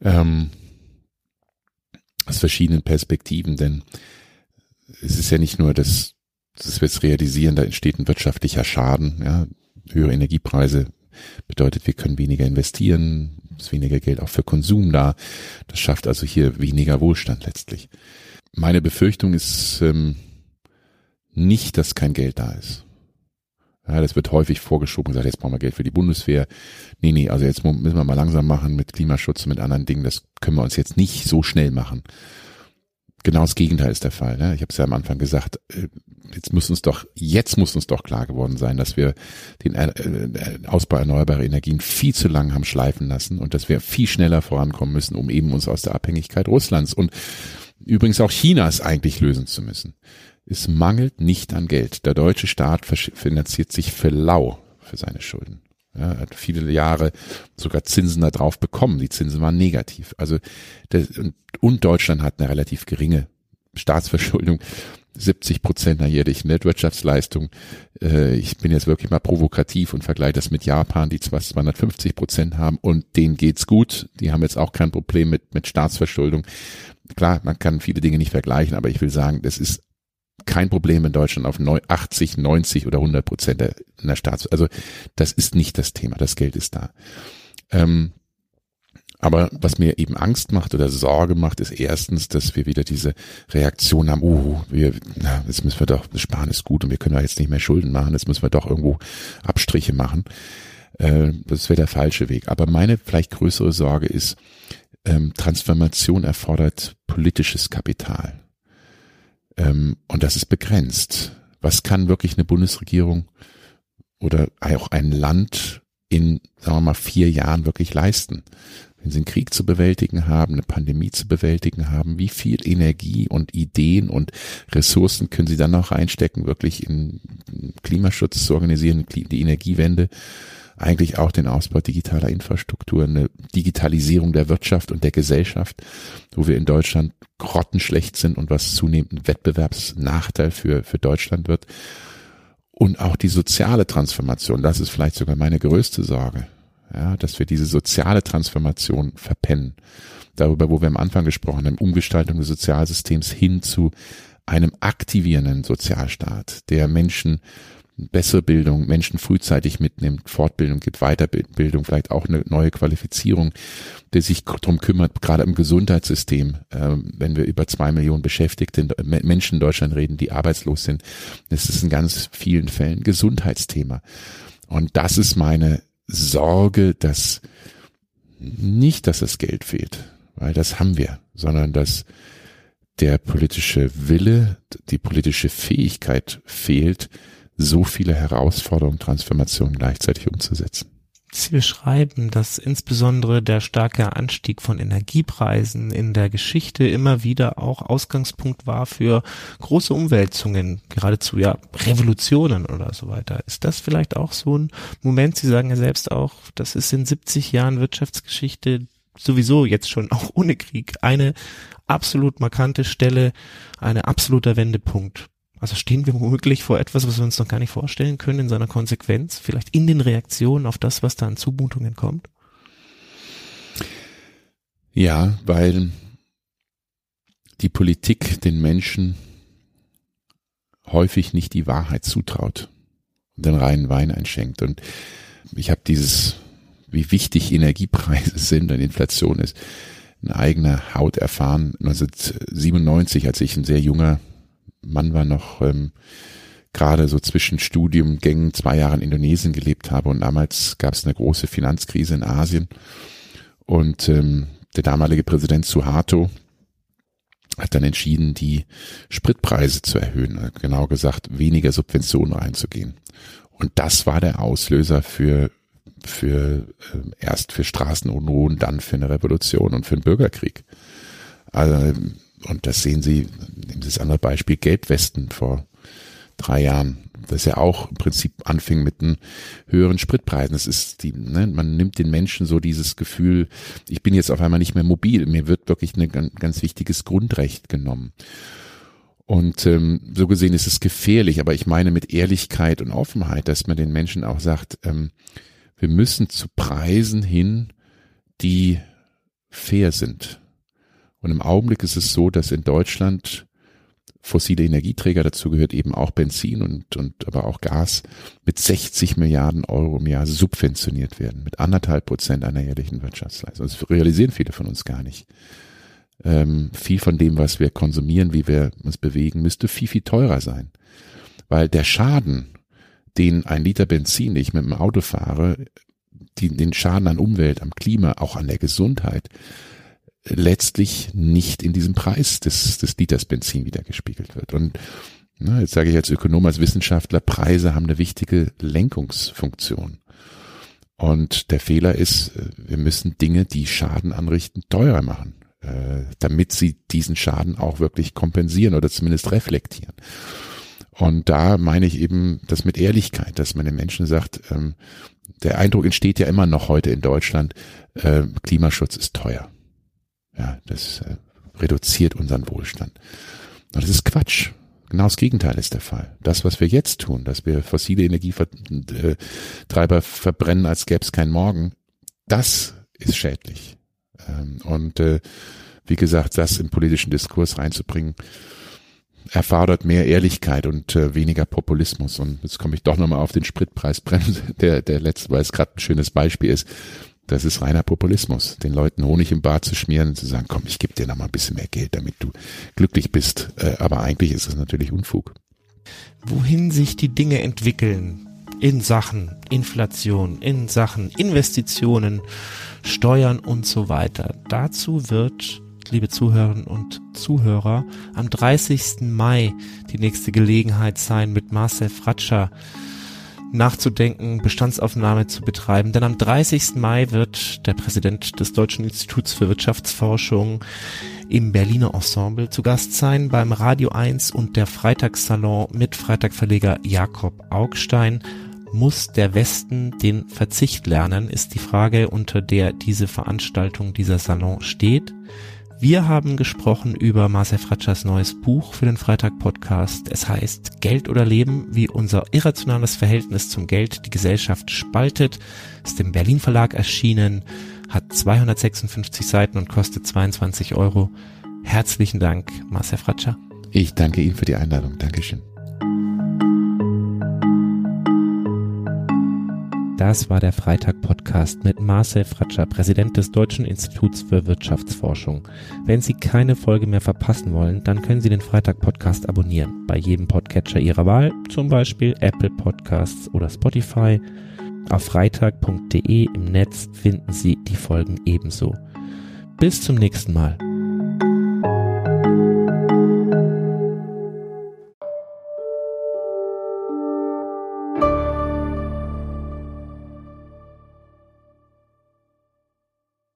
Ähm, aus verschiedenen Perspektiven, denn es ist ja nicht nur das, dass wir es realisieren, da entsteht ein wirtschaftlicher Schaden, ja, höhere Energiepreise bedeutet, wir können weniger investieren, ist weniger Geld auch für Konsum da, das schafft also hier weniger Wohlstand letztlich. Meine Befürchtung ist ähm, nicht, dass kein Geld da ist. Ja, das wird häufig vorgeschoben, gesagt, jetzt brauchen wir Geld für die Bundeswehr. Nee, nee, also jetzt müssen wir mal langsam machen mit Klimaschutz und mit anderen Dingen. Das können wir uns jetzt nicht so schnell machen. Genau das Gegenteil ist der Fall. Ne? Ich habe es ja am Anfang gesagt, äh, jetzt muss uns doch, jetzt muss uns doch klar geworden sein, dass wir den äh, äh, Ausbau erneuerbarer Energien viel zu lang haben schleifen lassen und dass wir viel schneller vorankommen müssen, um eben uns aus der Abhängigkeit Russlands und übrigens auch Chinas eigentlich lösen zu müssen. Es mangelt nicht an Geld. Der deutsche Staat finanziert sich für lau für seine Schulden. Ja, hat viele Jahre sogar Zinsen da drauf bekommen. Die Zinsen waren negativ. Also das, und Deutschland hat eine relativ geringe Staatsverschuldung. 70 Prozent der jährlichen Netwirtschaftsleistung. Äh, ich bin jetzt wirklich mal provokativ und vergleiche das mit Japan, die zwar 250 Prozent haben und denen geht's gut. Die haben jetzt auch kein Problem mit, mit Staatsverschuldung. Klar, man kann viele Dinge nicht vergleichen, aber ich will sagen, das ist kein Problem in Deutschland auf 80, 90 oder 100 Prozent der, der Staats. Also das ist nicht das Thema. Das Geld ist da. Ähm, aber was mir eben Angst macht oder Sorge macht, ist erstens, dass wir wieder diese Reaktion haben, uh, wir, na, jetzt müssen wir doch, das Sparen ist gut und wir können ja jetzt nicht mehr Schulden machen, jetzt müssen wir doch irgendwo Abstriche machen. Äh, das wäre der falsche Weg. Aber meine vielleicht größere Sorge ist, ähm, Transformation erfordert politisches Kapital. Ähm, und das ist begrenzt. Was kann wirklich eine Bundesregierung oder auch ein Land in, sagen wir mal, vier Jahren wirklich leisten? Wenn sie einen Krieg zu bewältigen haben, eine Pandemie zu bewältigen haben, wie viel Energie und Ideen und Ressourcen können sie dann noch reinstecken, wirklich in Klimaschutz zu organisieren, die Energiewende eigentlich auch den Ausbau digitaler Infrastruktur, eine Digitalisierung der Wirtschaft und der Gesellschaft, wo wir in Deutschland grottenschlecht sind und was zunehmend ein Wettbewerbsnachteil für, für Deutschland wird. Und auch die soziale Transformation, das ist vielleicht sogar meine größte Sorge, ja, dass wir diese soziale Transformation verpennen. Darüber, wo wir am Anfang gesprochen haben, Umgestaltung des Sozialsystems hin zu einem aktivierenden Sozialstaat, der Menschen bessere Bildung, Menschen frühzeitig mitnimmt, Fortbildung gibt, Weiterbildung, vielleicht auch eine neue Qualifizierung, der sich darum kümmert, gerade im Gesundheitssystem, äh, wenn wir über zwei Millionen Beschäftigte Menschen in Deutschland reden, die arbeitslos sind, das ist in ganz vielen Fällen Gesundheitsthema. Und das ist meine Sorge, dass nicht, dass das Geld fehlt, weil das haben wir, sondern dass der politische Wille, die politische Fähigkeit fehlt, so viele Herausforderungen, Transformationen gleichzeitig umzusetzen. Sie beschreiben, dass insbesondere der starke Anstieg von Energiepreisen in der Geschichte immer wieder auch Ausgangspunkt war für große Umwälzungen, geradezu ja Revolutionen oder so weiter. Ist das vielleicht auch so ein Moment, Sie sagen ja selbst auch, das ist in 70 Jahren Wirtschaftsgeschichte sowieso jetzt schon auch ohne Krieg eine absolut markante Stelle, ein absoluter Wendepunkt. Also stehen wir womöglich vor etwas, was wir uns noch gar nicht vorstellen können in seiner Konsequenz, vielleicht in den Reaktionen auf das, was da an Zumutungen kommt? Ja, weil die Politik den Menschen häufig nicht die Wahrheit zutraut und den reinen Wein einschenkt. Und ich habe dieses, wie wichtig Energiepreise sind und Inflation ist, in eigener Haut erfahren. 1997, als ich ein sehr junger Mann war noch ähm, gerade so zwischen Studiumgängen zwei Jahre in Indonesien gelebt habe und damals gab es eine große Finanzkrise in Asien und ähm, der damalige Präsident Suharto hat dann entschieden, die Spritpreise zu erhöhen, genau gesagt weniger Subventionen reinzugehen. Und das war der Auslöser für für äh, erst für Straßenunruhen, dann für eine Revolution und für einen Bürgerkrieg. Also und das sehen Sie, nehmen Sie das andere Beispiel, Gelbwesten vor drei Jahren, das ja auch im Prinzip anfing mit den höheren Spritpreisen. Das ist die, ne, man nimmt den Menschen so dieses Gefühl, ich bin jetzt auf einmal nicht mehr mobil, mir wird wirklich ein ganz, wichtiges Grundrecht genommen. Und ähm, so gesehen ist es gefährlich, aber ich meine mit Ehrlichkeit und Offenheit, dass man den Menschen auch sagt, ähm, wir müssen zu Preisen hin, die fair sind. Und im Augenblick ist es so, dass in Deutschland fossile Energieträger, dazu gehört eben auch Benzin und, und aber auch Gas, mit 60 Milliarden Euro im Jahr subventioniert werden, mit anderthalb Prozent einer jährlichen Wirtschaftsleistung. Das realisieren viele von uns gar nicht. Ähm, viel von dem, was wir konsumieren, wie wir uns bewegen, müsste viel, viel teurer sein. Weil der Schaden, den ein Liter Benzin, den ich mit dem Auto fahre, die, den Schaden an Umwelt, am Klima, auch an der Gesundheit, letztlich nicht in diesem Preis des, des Liters Benzin wieder gespiegelt wird. Und na, jetzt sage ich als Ökonom, als Wissenschaftler, Preise haben eine wichtige Lenkungsfunktion. Und der Fehler ist, äh, wir müssen Dinge, die Schaden anrichten, teurer machen, äh, damit sie diesen Schaden auch wirklich kompensieren oder zumindest reflektieren. Und da meine ich eben das mit Ehrlichkeit, dass man den Menschen sagt, ähm, der Eindruck entsteht ja immer noch heute in Deutschland, äh, Klimaschutz ist teuer. Ja, das äh, reduziert unseren Wohlstand. Und das ist Quatsch. Genau das Gegenteil ist der Fall. Das, was wir jetzt tun, dass wir fossile Energietreiber äh, verbrennen, als gäbe es keinen Morgen, das ist schädlich. Ähm, und äh, wie gesagt, das im politischen Diskurs reinzubringen, erfordert mehr Ehrlichkeit und äh, weniger Populismus. Und jetzt komme ich doch nochmal auf den Spritpreisbremse, der, der letzte, weil es gerade ein schönes Beispiel ist. Das ist reiner Populismus, den Leuten Honig im Bart zu schmieren und zu sagen, komm, ich gebe dir noch mal ein bisschen mehr Geld, damit du glücklich bist. Äh, aber eigentlich ist das natürlich Unfug. Wohin sich die Dinge entwickeln in Sachen Inflation, in Sachen Investitionen, Steuern und so weiter. Dazu wird, liebe Zuhörerinnen und Zuhörer, am 30. Mai die nächste Gelegenheit sein, mit Marcel Fratscher nachzudenken, Bestandsaufnahme zu betreiben. Denn am 30. Mai wird der Präsident des Deutschen Instituts für Wirtschaftsforschung im Berliner Ensemble zu Gast sein beim Radio 1 und der Freitagssalon mit Freitagverleger Jakob Augstein. Muss der Westen den Verzicht lernen, ist die Frage, unter der diese Veranstaltung, dieser Salon steht. Wir haben gesprochen über Marcel Fratschers neues Buch für den Freitag-Podcast. Es heißt Geld oder Leben, wie unser irrationales Verhältnis zum Geld die Gesellschaft spaltet. Ist im Berlin Verlag erschienen, hat 256 Seiten und kostet 22 Euro. Herzlichen Dank, Marcel Fratscher. Ich danke Ihnen für die Einladung. Dankeschön. Das war der Freitag-Podcast mit Marcel Fratscher, Präsident des Deutschen Instituts für Wirtschaftsforschung. Wenn Sie keine Folge mehr verpassen wollen, dann können Sie den Freitag-Podcast abonnieren. Bei jedem Podcatcher Ihrer Wahl, zum Beispiel Apple Podcasts oder Spotify. Auf freitag.de im Netz finden Sie die Folgen ebenso. Bis zum nächsten Mal.